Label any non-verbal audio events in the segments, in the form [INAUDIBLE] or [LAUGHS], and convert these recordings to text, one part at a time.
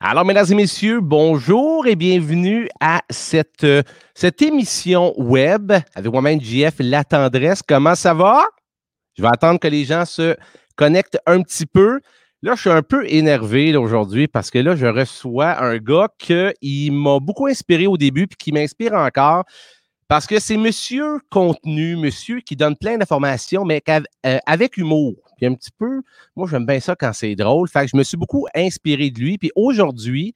Alors, mesdames et messieurs, bonjour et bienvenue à cette, euh, cette émission web avec moi-même, JF La Tendresse. Comment ça va? Je vais attendre que les gens se connectent un petit peu. Là, je suis un peu énervé aujourd'hui parce que là, je reçois un gars qui m'a beaucoup inspiré au début et qui m'inspire encore. Parce que c'est monsieur contenu, monsieur qui donne plein d'informations, mais euh, avec humour. Puis un petit peu, moi, j'aime bien ça quand c'est drôle. Fait que je me suis beaucoup inspiré de lui. Puis aujourd'hui,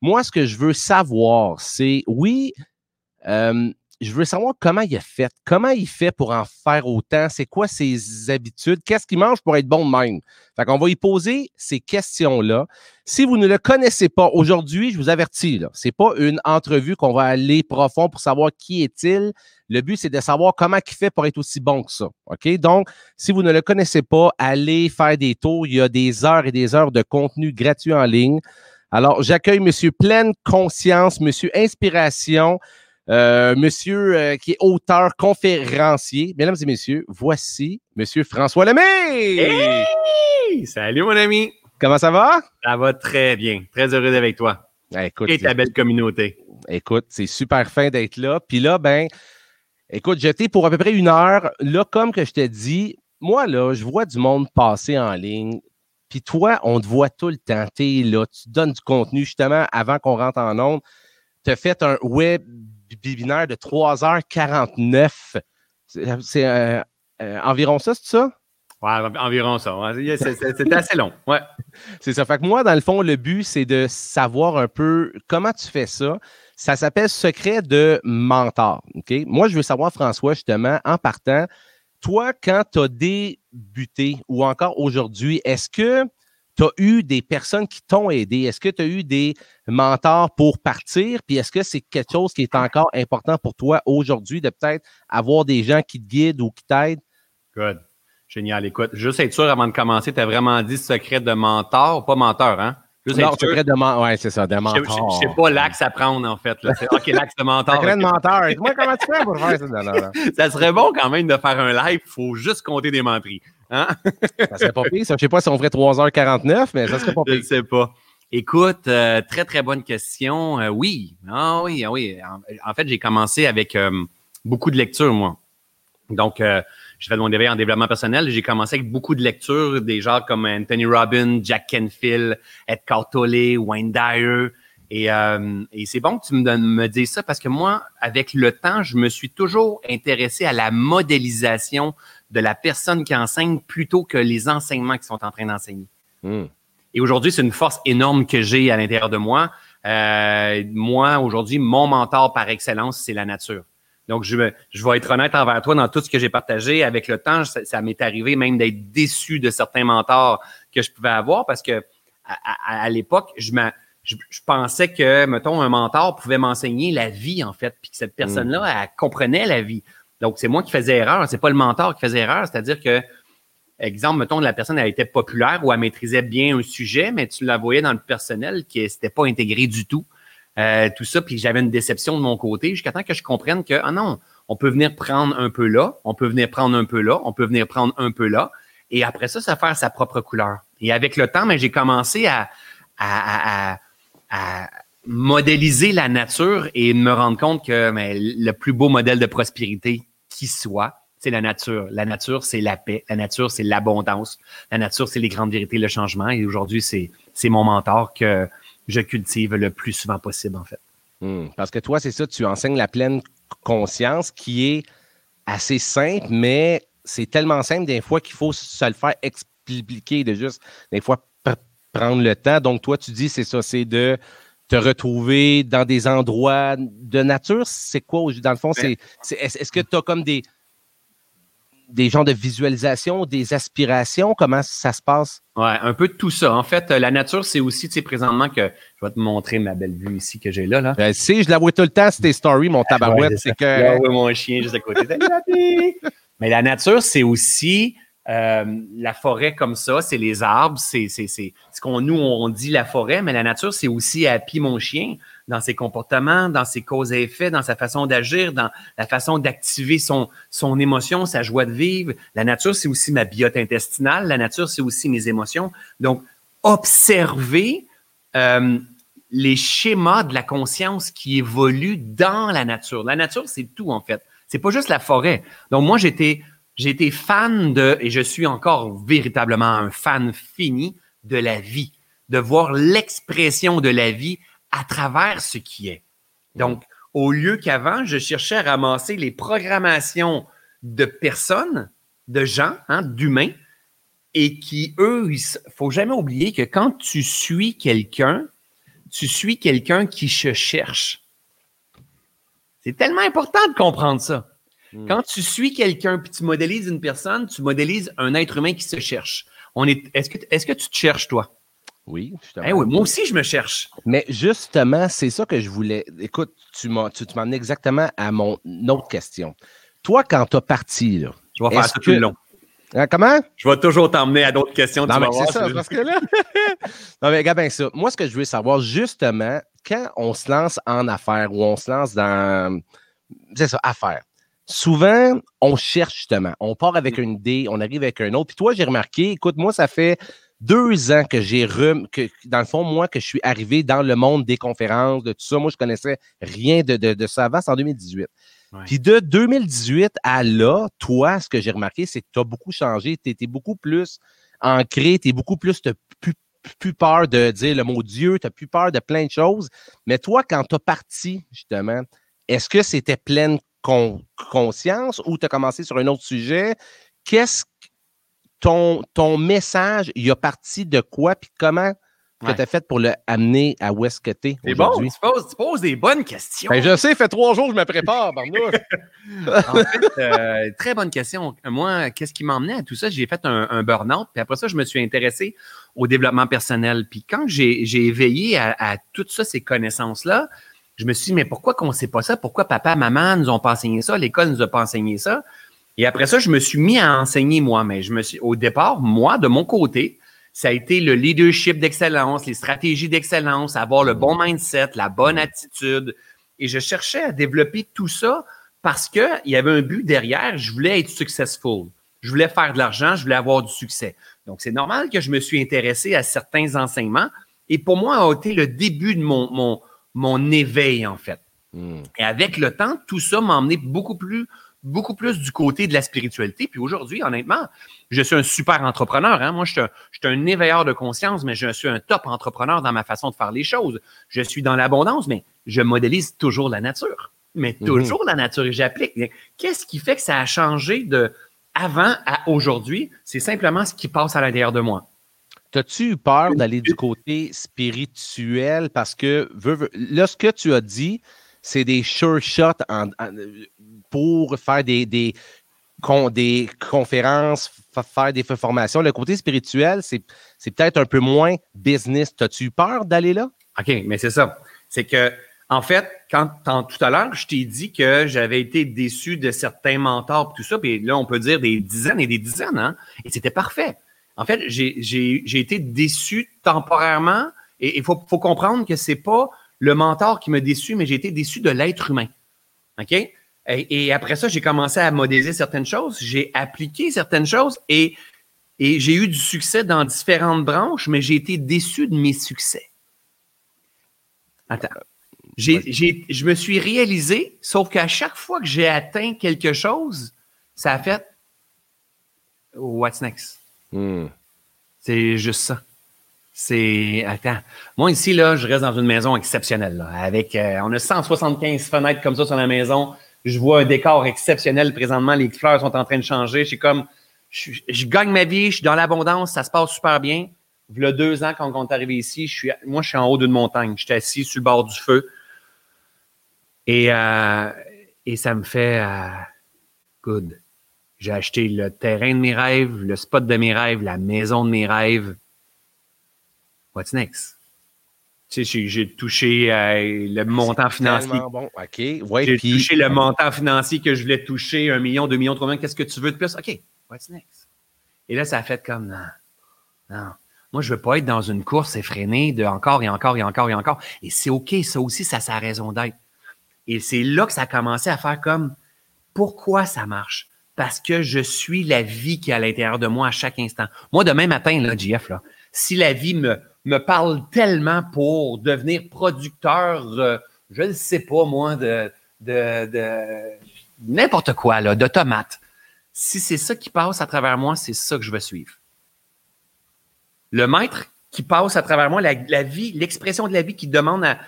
moi, ce que je veux savoir, c'est, oui, euh, je veux savoir comment il a fait, comment il fait pour en faire autant, c'est quoi ses habitudes, qu'est-ce qu'il mange pour être bon de même? Fait qu'on va y poser ces questions-là. Si vous ne le connaissez pas aujourd'hui, je vous avertis, là, c'est pas une entrevue qu'on va aller profond pour savoir qui est-il. Le but, c'est de savoir comment il fait pour être aussi bon que ça. OK? Donc, si vous ne le connaissez pas, allez faire des tours. Il y a des heures et des heures de contenu gratuit en ligne. Alors, j'accueille Monsieur Pleine Conscience, Monsieur Inspiration, euh, monsieur euh, qui est auteur, conférencier. Mesdames et messieurs, voici Monsieur François Lemay. Hey! Salut, mon ami. Comment ça va? Ça va très bien. Très heureux avec toi. écoute, Et ta belle communauté. Écoute, c'est super fin d'être là. Puis là, ben, écoute, j'étais pour à peu près une heure. Là, comme que je t'ai dit, moi, là, je vois du monde passer en ligne. Puis toi, on te voit tout le temps. Tu là, tu donnes du contenu justement avant qu'on rentre en onde. Tu as fait un web binaire de 3h49. C'est euh, euh, environ ça, c'est ça? Ouais, environ ça. C'est assez long. Ouais. [LAUGHS] C'est ça. Fait que moi, dans le fond, le but, c'est de savoir un peu comment tu fais ça. Ça s'appelle secret de mentor. OK? Moi, je veux savoir, François, justement, en partant, toi, quand tu as débuté ou encore aujourd'hui, est-ce que tu as eu des personnes qui t'ont aidé? Est-ce que tu as eu des mentors pour partir? Puis est-ce que c'est quelque chose qui est encore important pour toi aujourd'hui de peut-être avoir des gens qui te guident ou qui t'aident? Good. Génial. Écoute, juste être sûr avant de commencer, tu as vraiment dit secret de mentor, pas menteur, hein? Non, secret de mentor. Oui, c'est ça, de mentor. Je ne sais pas l'axe à prendre, en fait. OK, l'axe de mentor. Secret de mentor. Moi, comment tu fais pour faire ça? [LAUGHS] ça serait bon quand même de faire un live. Il faut juste compter des menteries. Hein? ça serait pas pire. Je ne sais pas si on ferait 3h49, mais ça serait pas [LAUGHS] pire. Je ne sais pas. Écoute, euh, très, très bonne question. Euh, oui. Ah oui, ah oui. En, fait, j'ai commencé avec euh, beaucoup de lectures, moi. Donc, je fais de mon éveil en développement personnel. J'ai commencé avec beaucoup de lectures, des gens comme Anthony Robbins, Jack Canfield, Edgar Tolle, Wayne Dyer. Et, et c'est bon que tu me, me dises ça parce que moi, avec le temps, je me suis toujours intéressé à la modélisation de la personne qui enseigne plutôt que les enseignements qui sont en train d'enseigner. Hmm. Et aujourd'hui, c'est une force énorme que j'ai à l'intérieur de moi. Euh, moi, aujourd'hui, mon mentor par excellence, c'est la nature. Donc, je, je vais être honnête envers toi dans tout ce que j'ai partagé. Avec le temps, ça, m'est arrivé même d'être déçu de certains mentors que je pouvais avoir parce que à, l'époque, je, je, pensais que, mettons, un mentor pouvait m'enseigner la vie, en fait, puis que cette personne-là, hmm. elle comprenait la vie. Donc, c'est moi qui faisais erreur, c'est pas le mentor qui faisait erreur. C'est-à-dire que, exemple, mettons, la personne, elle était populaire ou elle maîtrisait bien un sujet, mais tu la voyais dans le personnel qui n'était pas intégré du tout. Euh, tout ça, puis j'avais une déception de mon côté jusqu'à temps que je comprenne que, ah non, on peut venir prendre un peu là, on peut venir prendre un peu là, on peut venir prendre un peu là, et après ça, ça faire sa propre couleur. Et avec le temps, mais j'ai commencé à, à, à, modéliser la nature et me rendre compte que mais, le plus beau modèle de prospérité, qui soit, c'est la nature. La nature, c'est la paix. La nature, c'est l'abondance. La nature, c'est les grandes vérités, le changement. Et aujourd'hui, c'est mon mentor que je cultive le plus souvent possible, en fait. Hmm. parce que toi, c'est ça, tu enseignes la pleine conscience qui est assez simple, mais c'est tellement simple des fois qu'il faut se le faire expliquer, de juste des fois prendre le temps. Donc, toi, tu dis, c'est ça, c'est de te retrouver dans des endroits de nature? C'est quoi, dans le fond? C'est, est-ce que tu as comme des, des genres de visualisation, des aspirations? Comment ça se passe? Ouais, un peu de tout ça. En fait, la nature, c'est aussi, tu sais, présentement que je vais te montrer ma belle vue ici que j'ai là. là. Ben, si, je la vois tout le temps, c'est tes stories, mon tabarouette. c'est que. Ouais, mon chien juste à côté. Mais la nature, c'est aussi euh, la forêt comme ça, c'est les arbres, c'est ce qu'on nous on dit la forêt, mais la nature, c'est aussi Happy mon chien dans ses comportements, dans ses causes et effets, dans sa façon d'agir, dans la façon d'activer son son émotion, sa joie de vivre. La nature, c'est aussi ma biote intestinale. La nature, c'est aussi mes émotions. Donc, observer euh, les schémas de la conscience qui évoluent dans la nature. La nature, c'est tout, en fait. C'est pas juste la forêt. Donc, moi, j'étais, j'étais fan de, et je suis encore véritablement un fan fini de la vie, de voir l'expression de la vie à travers ce qui est. Donc, au lieu qu'avant, je cherchais à ramasser les programmations de personnes, de gens, hein, d'humains, et qui, eux, il faut jamais oublier que quand tu suis quelqu'un, tu suis quelqu'un qui se cherche. C'est tellement important de comprendre ça. Hmm. Quand tu suis quelqu'un puis tu modélises une personne, tu modélises un être humain qui se cherche. On est, est-ce que, est-ce que tu te cherches, toi? Oui, justement. Eh oui, moi aussi, je me cherche. Mais justement, c'est ça que je voulais. Écoute, tu m'as, tu, m'en exactement à mon autre question. Toi, quand tu as parti, là. Je vais faire ça plus long. Hein, comment? Je vais toujours t'emmener à d'autres questions. Non, mais c'est ça, parce que là. [LAUGHS] non, mais regarde bien ça. Moi, ce que je veux savoir, justement, quand on se lance en affaires ou on se lance dans. C'est ça, affaires. Souvent, on cherche justement. On part avec mm. une idée, on arrive avec un autre. Puis toi, j'ai remarqué, écoute, moi, ça fait deux ans que j'ai rem... que dans le fond, moi, que je suis arrivé dans le monde des conférences, de tout ça. Moi, je connaissais rien de, de, de ça avant, c'est en 2018. Puis de 2018 à là, toi, ce que j'ai remarqué, c'est que tu as beaucoup changé. Tu étais beaucoup plus ancré, tu es beaucoup plus, tu plus, plus peur de dire le mot Dieu, tu n'as plus peur de plein de choses. Mais toi, quand tu as parti, justement, est-ce que c'était pleine conscience ou tu as commencé sur un autre sujet? Qu'est-ce ton, ton message, il a parti de quoi, puis comment que tu as fait pour le amener à où est-ce que tu es aujourd'hui? Bon, tu poses, des bonnes questions. Ben, je sais, ça fait trois jours que je me prépare, [LAUGHS] en fait, euh, très bonne question. Moi, qu'est-ce qui m'a emmené à tout ça? J'ai fait un, burn-out, puis après ça, je me suis intéressé au développement personnel. Puis quand j'ai éveillé à, à toutes ça, ces connaissances-là, je me suis dit, mais pourquoi qu'on ne sait pas ça? Pourquoi papa, maman nous ont pas enseigné ça? L'école nous a pas enseigné ça? Et après ça, je me suis mis à enseigner moi. Mais je me suis, au départ, moi, de mon côté, ça a été le leadership d'excellence, les stratégies d'excellence, avoir le bon mindset, la bonne attitude. Et je cherchais à développer tout ça parce qu'il y avait un but derrière. Je voulais être successful. Je voulais faire de l'argent, je voulais avoir du succès. Donc, c'est normal que je me suis intéressé à certains enseignements. Et pour moi, a été le début de mon, mon, mon éveil, en fait. Hmm. Et avec le temps, tout ça m'a emmené beaucoup plus beaucoup plus du côté de la spiritualité. Puis aujourd'hui, honnêtement, je suis un super entrepreneur. Hein? Moi, je suis, un, je suis un éveilleur de conscience, mais je suis un top entrepreneur dans ma façon de faire les choses. Je suis dans l'abondance, mais je modélise toujours la nature. Mais mhm. toujours la nature et j'applique. Qu'est-ce qui fait que ça a changé de avant à aujourd'hui? C'est simplement ce qui passe à l'intérieur de moi. As-tu eu peur d'aller du côté spirituel? Parce que là, ce que tu as dit, c'est des sure shots pour faire des, conférences, faire des formations. Le côté spirituel, c'est peut-être un peu moins business. As-tu eu peur d'aller là? OK, mais c'est ça. C'est que, en fait, quand tout à l'heure, je t'ai dit que j'avais été déçu de certains mentors et tout ça, puis là, on peut dire des dizaines et des dizaines, hein, et c'était parfait. En fait, j'ai été déçu temporairement, et il faut, faut comprendre que c'est pas le mentor qui m'a déçu, mais j'ai été déçu de l'être humain. OK? Et, après ça, j'ai commencé à modéliser certaines choses, j'ai appliqué certaines choses et, et j'ai eu du succès dans différentes branches, mais j'ai été déçu de mes succès. Attends. je me suis réalisé, sauf qu'à chaque fois que j'ai atteint quelque chose, ça a fait What's next? Hmm. C'est juste ça. C'est. Attends. Moi, ici, là, je reste dans une maison exceptionnelle. avec, euh, on a 175 fenêtres comme ça sur la maison. Je vois un décor exceptionnel présentement. Les fleurs sont en train de changer. Je suis comme. Je, gagne ma vie, je suis dans l'abondance, ça se passe super bien. Il y a deux ans, quand on est arrivé ici, je suis, moi, je suis en haut d'une montagne. Je suis assis sur le bord du feu. Et, euh, ça me fait euh, good. J'ai acheté le terrain de mes rêves, le spot de mes rêves, la maison de mes rêves what's next? Tu sais, j'ai touché euh, le montant financier. Bon. OK. j'ai touché le montant financier que je voulais toucher, un million, deux millions, trois millions. Qu'est-ce que tu veux de plus? OK. What's next? Et là, ça a fait comme, non, non. Moi, je veux pas être dans une course effrénée de encore et encore et encore et encore. Et c'est OK. Ça aussi, ça a sa raison d'être. Et c'est là que ça a commencé à faire comme, pourquoi ça marche? Parce que je suis la vie qui est à l'intérieur de moi à chaque instant. Moi, demain matin, là, JF, là, si la vie me me parle tellement pour devenir producteur, euh, je ne sais pas moi, de, de, n'importe quoi, là, de tomates. Si c'est ça qui passe à travers moi, c'est ça que je vais suivre. Le maître qui passe à travers moi, la, vie, l'expression de la vie qui demande à,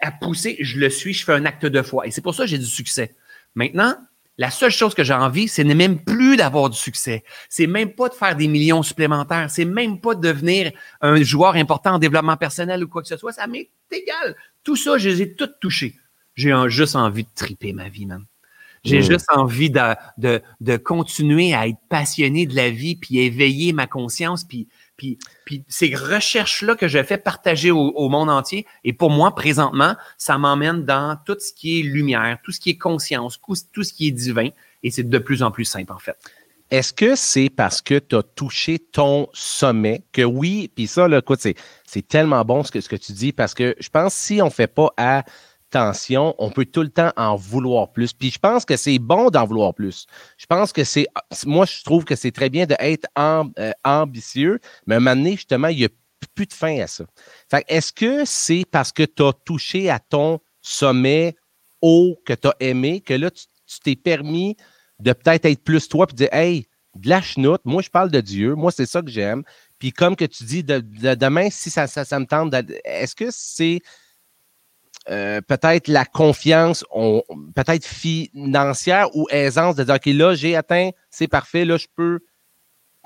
à, pousser, je le suis, je fais un acte de foi. Et c'est pour ça que j'ai du succès. Maintenant, la seule chose que j'ai envie, c'est même plus d'avoir du succès. C'est même pas de faire des millions supplémentaires. C'est même pas de devenir un joueur important en développement personnel ou quoi que ce soit. Ça m'est égal. Tout ça, je les ai toutes touchés. J'ai juste envie de triper ma vie, man. J'ai juste envie de, de, de, continuer à être passionné de la vie, puis éveiller ma conscience, puis puis, ces recherches-là que je fais partager au, monde entier, et pour moi, présentement, ça m'emmène dans tout ce qui est lumière, tout ce qui est conscience, tout ce qui est divin, et c'est de plus en plus simple, en fait. Est-ce que c'est parce que tu as touché ton sommet que oui, puis ça, là, écoute, c'est tellement bon ce que, ce que tu dis parce que je pense si on ne fait pas à tension, on peut tout le temps en vouloir plus. Puis je pense que c'est bon d'en vouloir plus. Je pense que c'est. Moi, je trouve que c'est très bien d'être euh, ambitieux, mais à un moment donné, justement, il n'y a plus de fin à ça. Fait est-ce que c'est parce que tu as touché à ton sommet haut que tu as aimé que là, tu t'es permis de peut-être être plus toi puis dire Hey, de la chenoute, moi je parle de Dieu, moi c'est ça que j'aime. Puis comme que tu dis, de, demain, si ça me tente, est-ce que c'est euh, peut-être la confiance, peut-être financière ou aisance de dire, OK, là, j'ai atteint, c'est parfait, là, je peux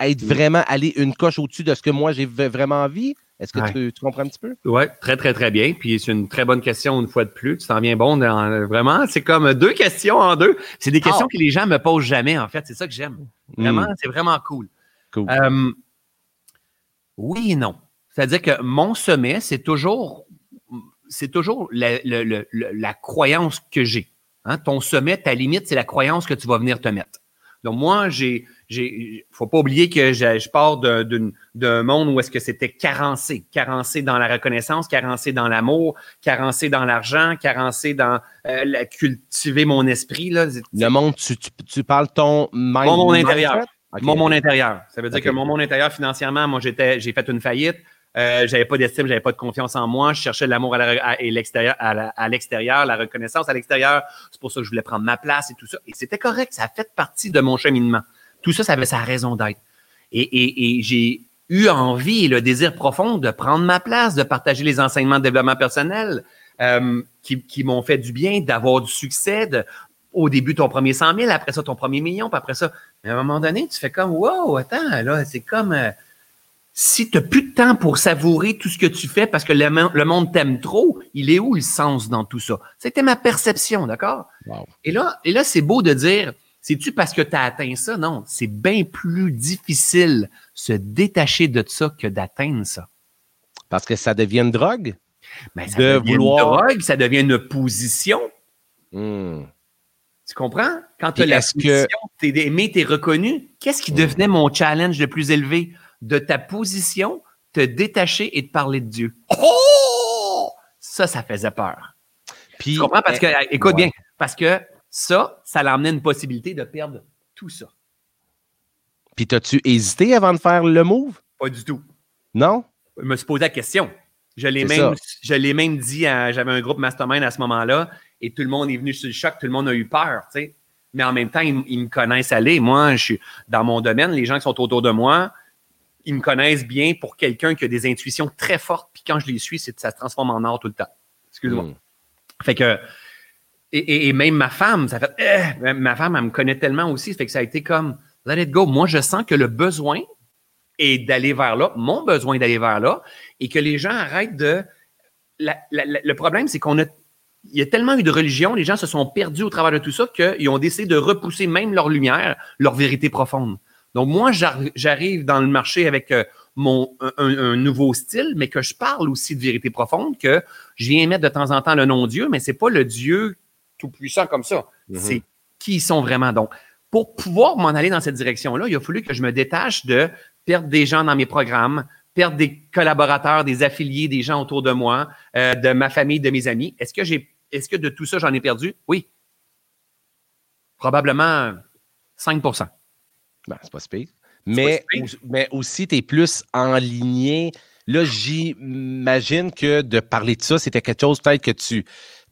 être vraiment aller une coche au-dessus de ce que moi, j'ai vraiment envie. Est-ce que tu, comprends un petit peu? Oui, très, très, très bien. Puis c'est une très bonne question une fois de plus. Tu t'en viens bon. vraiment, c'est comme deux questions en deux. C'est des questions ah! que les gens me posent jamais, en fait. C'est ça que j'aime. Vraiment, hmm. c'est vraiment cool. Cool. Euh, oui et non. C'est-à-dire que mon sommet, c'est toujours c'est toujours la, croyance que j'ai. Hein. Ton sommet, ta limite, c'est la croyance que tu vas venir te mettre. Donc, moi, j'ai, j'ai, faut pas oublier que je, pars d'un monde où est-ce que c'était carencé, carencé dans la reconnaissance, carencé dans l'amour, carencé dans l'argent, carencé dans euh, la, cultiver mon esprit. Là. Le monde, tu, tu, parles ton mind, Mon monde intérieur. Mon monde intérieur. Ça veut dire que mon monde intérieur, financièrement, moi, j'étais, j'ai fait une faillite. Euh, j'avais pas d'estime, j'avais pas de confiance en moi. Je cherchais l'amour à, l'extérieur, à, l'extérieur, la reconnaissance à l'extérieur. C'est pour ça que je voulais prendre ma place et tout ça. Et c'était correct, ça a fait partie de mon cheminement. Tout ça, ça avait sa raison d'être. Et, j'ai eu envie et le désir profond de prendre ma place, de partager les enseignements de développement personnel euh, qui, m'ont fait du bien, d'avoir du succès, au début ton premier 100 000, après ça ton premier million, puis après ça. Mais à un moment donné, tu fais comme, wow, attends, là, c'est comme, euh, si tu n'as plus de temps pour savourer tout ce que tu fais parce que le, monde t'aime trop, il est où le sens dans tout ça? C'était ma perception, d'accord? Et là, et là c'est beau de dire, c'est-tu parce que tu as atteint ça? Non, c'est bien plus difficile se détacher de ça que d'atteindre ça. Parce que ça devient une drogue? Ben, ça de devient vouloir... une drogue, ça devient une position. Hmm. Tu comprends? Quand tu as la position, tu es aimé, tu es reconnu, qu'est-ce qui hmm. devenait mon challenge le plus élevé? De ta position, te détacher et te parler de Dieu. Oh! Ça, ça faisait peur. Puis, tu comprends? Parce que, écoute bien, parce que ça, ça l'a amené une possibilité de perdre tout ça. Puis, t'as-tu hésité avant de faire le move? Pas du tout. Non? Je me suis posé la question. Je l'ai même, je même dit, j'avais un groupe mastermind à ce moment-là, et tout le monde est venu sur le choc, tout le monde a eu peur, tu sais. Mais en même temps, ils, ils me connaissent aller. Moi, je suis dans mon domaine, les gens qui sont autour de moi, ils me connaissent bien pour quelqu'un qui a des intuitions très fortes, puis quand je les suis, ça se transforme en or tout le temps. Excuse-moi. Hmm. Fait que, et, même ma femme, ça fait, eh, ma femme, elle me connaît tellement aussi, fait que ça a été comme, let it go. Moi, je sens que le besoin est d'aller vers là, mon besoin d'aller vers là, et que les gens arrêtent de. le problème, c'est qu'on a il y a tellement eu de religion, les gens se sont perdus au travers de tout ça qu'ils ont décidé de repousser même leur lumière, leur vérité profonde. Donc, moi, j'arrive dans le marché avec euh, mon, un, nouveau style, mais que je parle aussi de vérité profonde, que je viens mettre de temps en temps le nom Dieu, mais c'est pas le Dieu tout-puissant comme ça. Mm-hmm. C'est qui ils sont vraiment. Donc, pour pouvoir m'en aller dans cette direction-là, il a fallu que je me détache de perdre des gens dans mes programmes, perdre des collaborateurs, des affiliés, des gens autour de moi, euh, de ma famille, de mes amis. Est-ce que j'ai, est-ce que de tout ça, j'en ai perdu? Oui. Probablement 5 ben, c'est pas si Mais, mais aussi, tu es plus enligné là, j'imagine que de parler de ça, c'était quelque chose peut-être que tu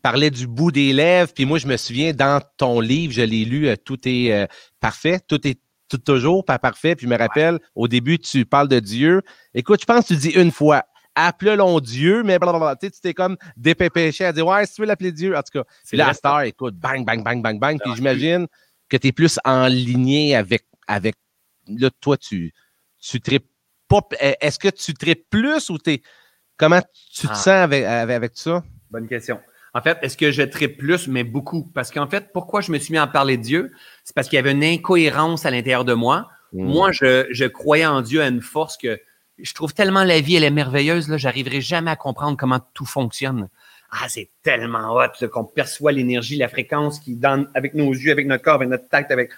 parlais du bout des lèvres. Puis moi, je me souviens, dans ton livre, je l'ai lu, euh, tout est euh, parfait, tout est tout toujours pas parfait. Puis je me rappelle, au début, tu parles de Dieu. Écoute, je pense que tu dis une fois, appelons Dieu, mais blablabla. Tu t'es comme dépépêché à dire, ouais, si tu veux l'appeler Dieu, en tout cas. Puis là, star, écoute, bang, bang, bang, bang, bang. Puis j'imagine que tu es plus en lignée avec, avec, là, toi, tu, tu tripes pas, est-ce que tu tripes plus ou t'es, comment tu te ah. sens avec, avec, avec ça? Bonne question. En fait, est-ce que je tripe plus, mais beaucoup? Parce qu'en fait, pourquoi je me suis mis à parler de Dieu? C'est parce qu'il y avait une incohérence à l'intérieur de moi. Mm. Moi, je, je, croyais en Dieu à une force que je trouve tellement la vie, elle est merveilleuse, là, j'arriverai jamais à comprendre comment tout fonctionne. Ah, c'est tellement hot qu'on perçoit l'énergie, la fréquence qui donne avec nos yeux, avec notre corps, avec notre tact, avec.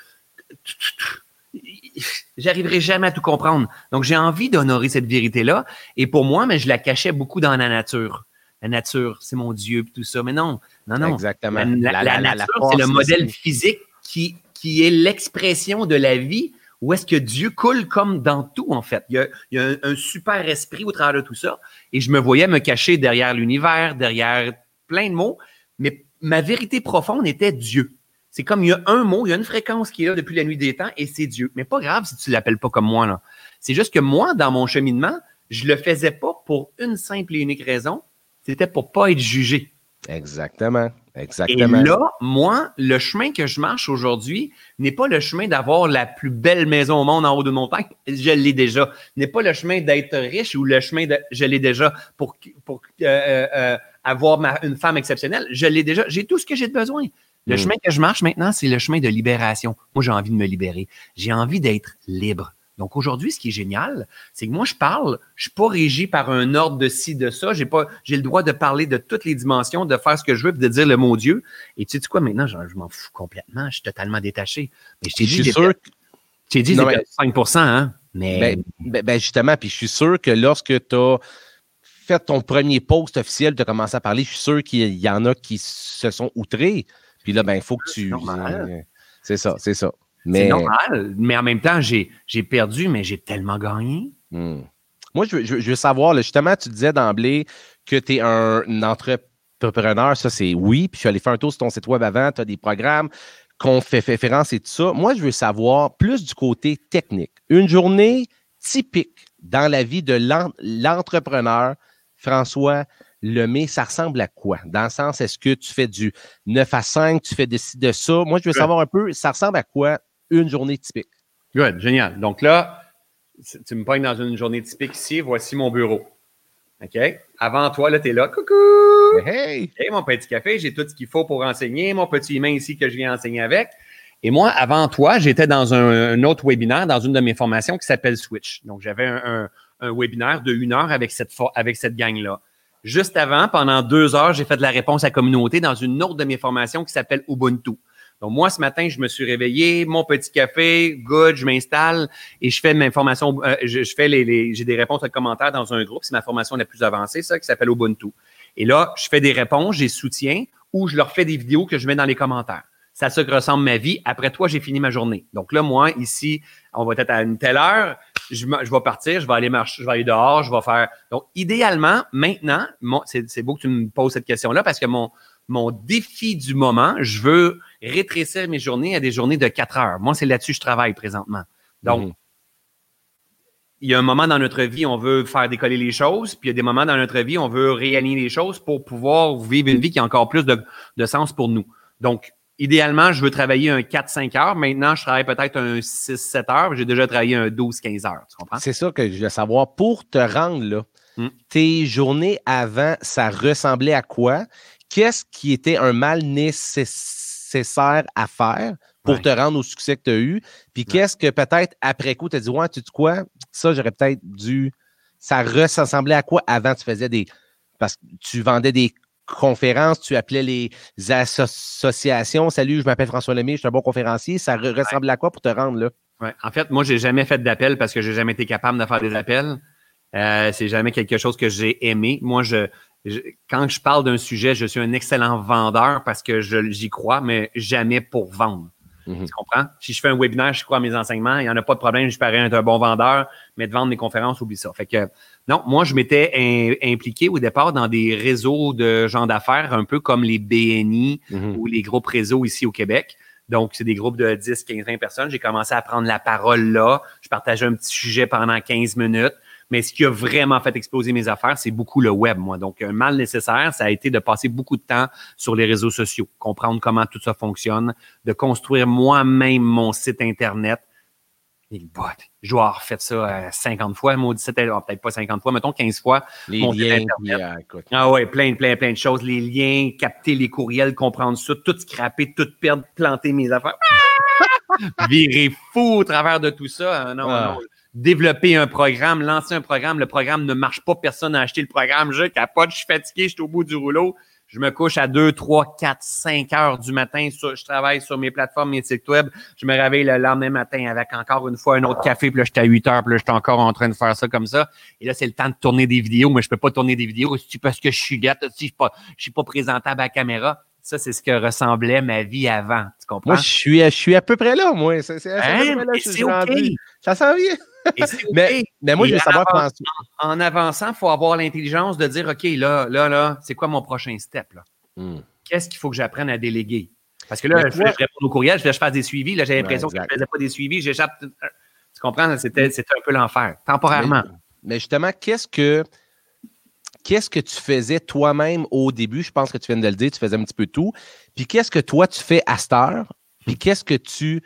[LAUGHS] J'arriverai jamais à tout comprendre. Donc, j'ai envie d'honorer cette vérité-là. Et pour moi, mais je la cachais beaucoup dans la nature la nature, c'est mon Dieu, tout ça. Mais non, non, non. Exactement. La, nature, c'est le modèle physique qui, qui est l'expression de la vie où est-ce que Dieu coule comme dans tout, en fait. Il y a, un, super esprit au travers de tout ça. Et je me voyais me cacher derrière l'univers, derrière plein de mots, mais ma vérité profonde était Dieu. C'est comme il y a un mot, il y a une fréquence qui est là depuis la nuit des temps et c'est Dieu. Mais pas grave si tu l'appelles pas comme moi, là. C'est juste que moi, dans mon cheminement, je le faisais pas pour une simple et unique raison, c'était pour pas être jugé. Exactement. Exactement. Et là, moi, le chemin que je marche aujourd'hui n'est pas le chemin d'avoir la plus belle maison au monde en haut de montagne. Je l'ai déjà. N'est pas le chemin d'être riche ou le chemin de je l'ai déjà pour, pour euh, euh, euh, avoir une femme exceptionnelle. Je l'ai déjà. J'ai tout ce que j'ai besoin. Le hmm. chemin que je marche maintenant, c'est le chemin de libération. Moi, j'ai envie de me libérer. J'ai envie d'être libre. Donc aujourd'hui, ce qui est génial, c'est que moi, je parle, je suis pas régi par un ordre de ci, de ça. J'ai pas, j'ai le droit de parler de toutes les dimensions, de faire ce que je veux, de dire le mot Dieu. Et tu sais quoi, maintenant, je, m'en fous complètement. Je suis totalement détaché. Mais je t'ai dit, je sûr. Dit, c'est 5 hein? Mais. Ben, ben, ben, justement, puis je suis sûr que lorsque tu as fait ton premier post officiel, tu as commencé à parler, je suis sûr qu'il y en a qui se sont outrés. Puis là, ben, il faut que tu. C'est ça, c'est ça. C'est normal, mais en même temps, j'ai perdu, mais j'ai tellement gagné. Hmm. Moi, je, veux savoir, justement, tu disais d'emblée que tu es un, entrepreneur, ça c'est oui, puis je suis allé faire un tour sur ton site web avant, tu as des programmes qu'on fait référence et tout ça. Moi, je veux savoir plus du côté technique. Une journée typique dans la vie de l'entrepreneur, François Lemay, ça ressemble à quoi? Dans le sens, est-ce que tu fais du 9 à 5, tu fais de de ça? Moi, je veux savoir un peu, ça ressemble à quoi une journée typique? Good, génial. Donc là, tu me pognes dans une journée typique ici. Voici mon bureau. OK? Avant toi, là, tu es là. Coucou! Hey! Hey, mon petit café, j'ai tout ce qu'il faut pour enseigner. Mon petit humain ici que je viens enseigner avec. Et moi, avant toi, j'étais dans un, autre webinaire, dans une de mes formations qui s'appelle Switch. Donc, j'avais un, webinaire de une heure avec cette, avec cette gang-là. Juste avant, pendant deux heures, j'ai fait de la réponse à la communauté dans une autre de mes formations qui s'appelle Ubuntu. Donc, moi, ce matin, je me suis réveillé, mon petit café, good, je m'installe et je fais ma formation, euh, je, fais les, j'ai des réponses aux commentaires dans un groupe. C'est ma formation la plus avancée, ça, qui s'appelle Ubuntu. Et là, je fais des réponses, j'ai soutien ou je leur fais des vidéos que je mets dans les commentaires. Ça ça que ressemble ma vie. Après toi, j'ai fini ma journée. Donc là, moi, ici, on va être à une telle heure. Je, je vais partir, je vais aller marcher, je vais aller dehors, je vais faire. Donc, idéalement, maintenant, c'est beau que tu me poses cette question-là parce que mon, mon défi du moment, je veux rétrécir mes journées à des journées de quatre heures. Moi, c'est là-dessus que je travaille présentement. Donc, mhm. il y a un moment dans notre vie, on veut faire décoller les choses, puis il y a des moments dans notre vie, on veut réaligner les choses pour pouvoir vivre une vie qui a encore plus de, de sens pour nous. Donc, idéalement, je veux travailler un 4-5 heures. Maintenant, je travaille peut-être un 6-7 heures. J'ai déjà travaillé un 12-15 heures. Tu comprends? C'est ça que je veux savoir. Pour te rendre là, hmm. tes journées avant, ça ressemblait à quoi? qu'est-ce qui était un mal nécessaire à faire pour te rendre au succès que tu as eu? Puis qu'est-ce que peut-être après coup, tu as dit, ouais, tu dis quoi? Ça, j'aurais peut-être dû. Ça ressemblait à quoi avant tu faisais des. Parce que tu vendais des conférences, tu appelais les associations. Salut, je m'appelle François Lemay, je suis un bon conférencier. Ça ressemblait à quoi pour te rendre là? Ouais. En fait, moi, j'ai jamais fait d'appel parce que j'ai jamais été capable de faire des appels. Euh, c'est jamais quelque chose que j'ai aimé. Moi, je, quand je parle d'un sujet, je suis un excellent vendeur parce que j'y crois, mais jamais pour vendre. Mhm. Tu comprends? Si je fais un webinaire, je crois à mes enseignements, il n'y en a pas de problème, je parais être un bon vendeur, mais de vendre mes conférences, oublie ça. Fait que, non, moi, je m'étais impliqué au départ dans des réseaux de gens d'affaires, un peu comme les BNI mhm. ou les groupes réseaux ici au Québec. Donc, c'est des groupes de 10, 15, 20 personnes. J'ai commencé à prendre la parole là. Je partageais un petit sujet pendant 15 minutes. Mais ce qui a vraiment fait exploser mes affaires, c'est beaucoup le web, moi. Donc, un mal nécessaire, ça a été de passer beaucoup de temps sur les réseaux sociaux, comprendre comment tout ça fonctionne, de construire moi-même mon site Internet. Le bot, je dois avoir fait ça 50 euh, fois, maudit c'était oh, peut-être pas 50 fois, mettons 15 fois. Les liens, euh, ah ouais, plein, plein, plein de choses. Les liens, capter les courriels, comprendre ça, tout scraper, tout perdre, planter mes affaires. Virer fou au travers de tout ça. Non, ah. non, développer un programme, lancer un programme, le programme ne marche pas, personne n'a acheté le programme, je capote, je suis fatigué, je suis au bout du rouleau. Je me couche à 2, 3, 4, 5 heures du matin. je travaille sur mes plateformes, mes sites web. Je me réveille le lendemain matin avec encore une fois un autre café. Puis là, j'étais à 8 heures. Puis là, j'étais encore en train de faire ça comme ça. Et là, c'est le temps de tourner des vidéos. Mais je peux pas tourner des vidéos parce que je suis gâte, si je suis pas, je suis pas présentable à la caméra. Ça, c'est ce que ressemblait ma vie avant. Tu comprends? Moi, je suis, je suis à peu près là, moi. C'est, hein? Ça s'en vient. [LAUGHS] mais, mais, moi, je veux savoir en, en, avançant, il faut avoir l'intelligence de dire OK, là, là, là, c'est quoi mon prochain step? Là? Hmm. Qu'est-ce qu'il faut que j'apprenne à déléguer? Parce que là, je, je, réponds au courriel, je, je fasse des suivis. Là, j'ai l'impression que je ne faisais pas des suivis. J'échappe. Tu comprends? C'était, c'était un peu l'enfer, temporairement. Mais, justement, qu'est-ce que. Qu'est-ce que tu faisais toi-même au début? Je pense que tu viens de le dire, tu faisais un petit peu tout. Puis qu'est-ce que toi, tu fais à cette heure? Puis qu'est-ce que tu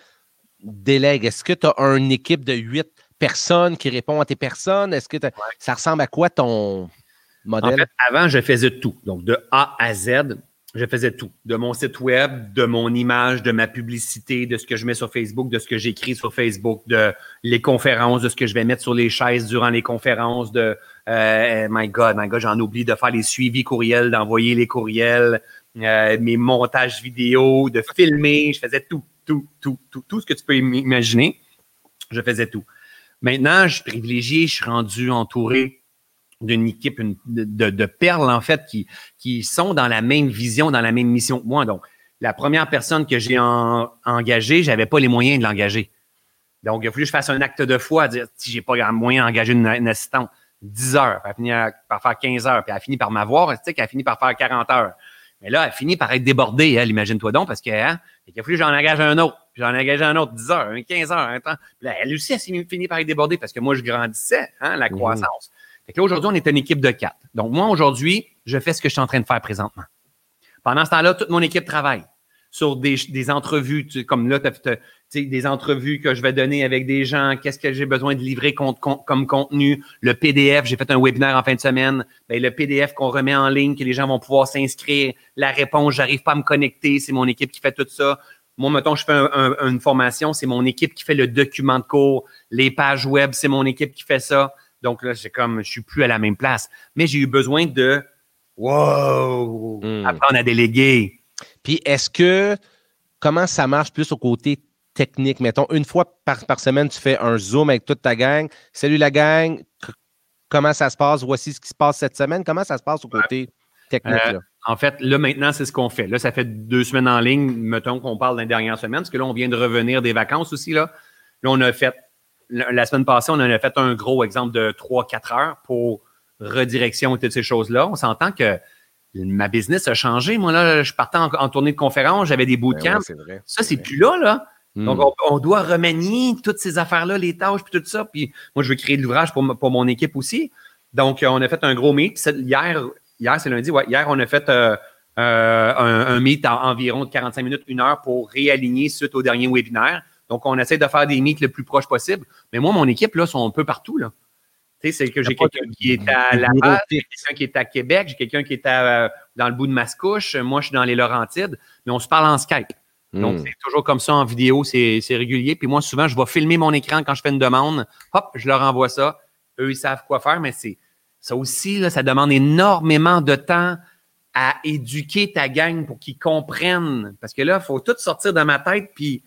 délègues? Est-ce que tu as une équipe de huit personne qui répond à tes personnes? Est-ce que ça ressemble à quoi ton modèle? En fait, avant, je faisais tout. Donc, de A à Z, je faisais tout. De mon site web, de mon image, de ma publicité, de ce que je mets sur Facebook, de ce que j'écris sur Facebook, de les conférences, de ce que je vais mettre sur les chaises durant les conférences, de euh, my God, my God, j'en oublie de faire les suivis courriels, d'envoyer les courriels, euh, mes montages vidéo, de filmer. Je faisais tout, tout, tout, tout, tout ce que tu peux imaginer. Je faisais tout. Maintenant, je suis privilégié, je suis rendu entouré d'une équipe de, perles, en fait, qui, sont dans la même vision, dans la même mission que moi. Donc, la première personne que j'ai engagée, je n'avais pas les moyens de l'engager. Donc, il a fallu que je fasse un acte de foi à dire si j'ai pas moyen d'engager une, assistante, 10 heures, elle a fini par faire 15 heures, puis elle a fini par m'avoir, tu sais, qu'elle a fini par faire 40 heures. Mais là, elle a fini par être débordée, elle, imagine-toi donc, parce que, hein, il a fallu que j'en engage un autre. Puis j'en engagé un autre 10 heures, 15 heures, un temps. Puis là, elle aussi, elle s'est fini par être débordée parce que moi, je grandissais, hein, la mhm. croissance. Fait que là, aujourd'hui, on est une équipe de quatre. Donc, moi, aujourd'hui, je fais ce que je suis en train de faire présentement. Pendant ce temps-là, toute mon équipe travaille sur des, des entrevues, comme là, tu as, des entrevues que je vais donner avec des gens, qu'est-ce que j'ai besoin de livrer comme contenu, le PDF, j'ai fait un webinaire en fin de semaine, bien, le PDF qu'on remet en ligne, que les gens vont pouvoir s'inscrire, la réponse, j'arrive pas à me connecter, c'est mon équipe qui fait tout ça. Moi, mettons, je fais une formation, c'est mon équipe qui fait le document de cours, les pages web, c'est mon équipe qui fait ça. Donc là, c'est comme, je suis plus à la même place. Mais j'ai eu besoin de, wow, hmm. apprendre à déléguer. Puis est-ce que, comment ça marche plus au côté technique? Mettons, une fois par, par semaine, tu fais un Zoom avec toute ta gang. Salut la gang, comment ça se passe? Voici ce qui se passe cette semaine. Comment ça se passe au côté technique? Euh, en fait, là, maintenant, c'est ce qu'on fait. Là, ça fait deux semaines en ligne, mettons qu'on parle d'une dernière semaine, parce que là, on vient de revenir des vacances aussi. Là, là on a fait, la semaine passée, on en a fait un gros exemple de 3-4 heures pour redirection et toutes ces choses-là. On s'entend que ma business a changé. Moi, là, je partais en, tournée de conférence, j'avais des bootcamps. Ben ça, c'est plus là, là. Hmm. Donc, on, doit remanier toutes ces affaires-là, les tâches, puis tout ça. Puis moi, je veux créer de l'ouvrage pour, pour mon équipe aussi. Donc, on a fait un gros meet. Hier, hier, c'est lundi, ouais. Hier, on a fait euh, euh, un, meet en environ de 45 minutes, une heure pour réaligner suite au dernier webinaire. Donc, on essaie de faire des meets le plus proche possible. Mais moi, mon équipe, là, sont un peu partout, là. Tu sais, c'est que j'ai quelqu'un qui est à Laval, j'ai quelqu'un qui est à Québec, j'ai quelqu'un qui est à, euh, dans le bout de Mascouche, moi, je suis dans les Laurentides, mais on se parle en Skype. Donc, hmm. c'est toujours comme ça en vidéo, c'est régulier. Puis moi, souvent, je vais filmer mon écran quand je fais une demande. Hop, je leur envoie ça. Eux, ils savent quoi faire, mais c'est ça aussi, là, ça demande énormément de temps à éduquer ta gang pour qu'ils comprennent. Parce que là, il faut tout sortir de ma tête, puis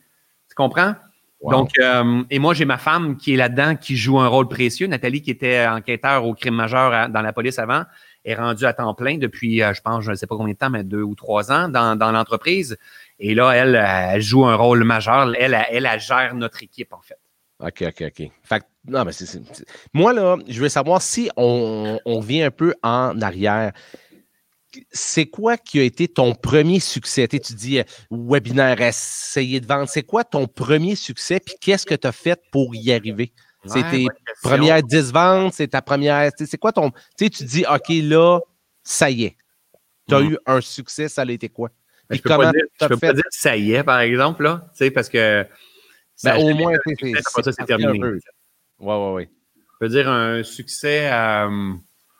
tu comprends? Donc, euh, et moi, j'ai ma femme qui est là-dedans, qui joue un rôle précieux. Nathalie, qui était enquêteur au crime majeur dans la police avant, est rendue à temps plein depuis, euh, je pense, je ne sais pas combien de temps, mais deux ou trois ans dans, dans l'entreprise. Et là, elle, elle joue un rôle majeur. Elle, elle, elle, gère notre équipe, en fait. OK, OK, OK. Fait non, mais c'est, Moi, là, je veux savoir si on, on vient un peu en arrière c'est quoi qui a été ton premier succès? Tu dis euh, webinaire, essayer de vendre. C'est quoi ton premier succès? Puis qu'est-ce que tu as fait pour y arriver? c'est tes premières 10 ventes, c'est ta première. C'est quoi ton. Tu sais, tu dis, OK, là, ça y est. Tu as mm. eu un succès, ça a été quoi? Ben, je peux comment pas peux pas dire ça y est, par exemple, là. Tu sais, parce que. Ben, au moins, ça, c'est terminé. Oui, oui, oui. Je peux dire un succès. Euh,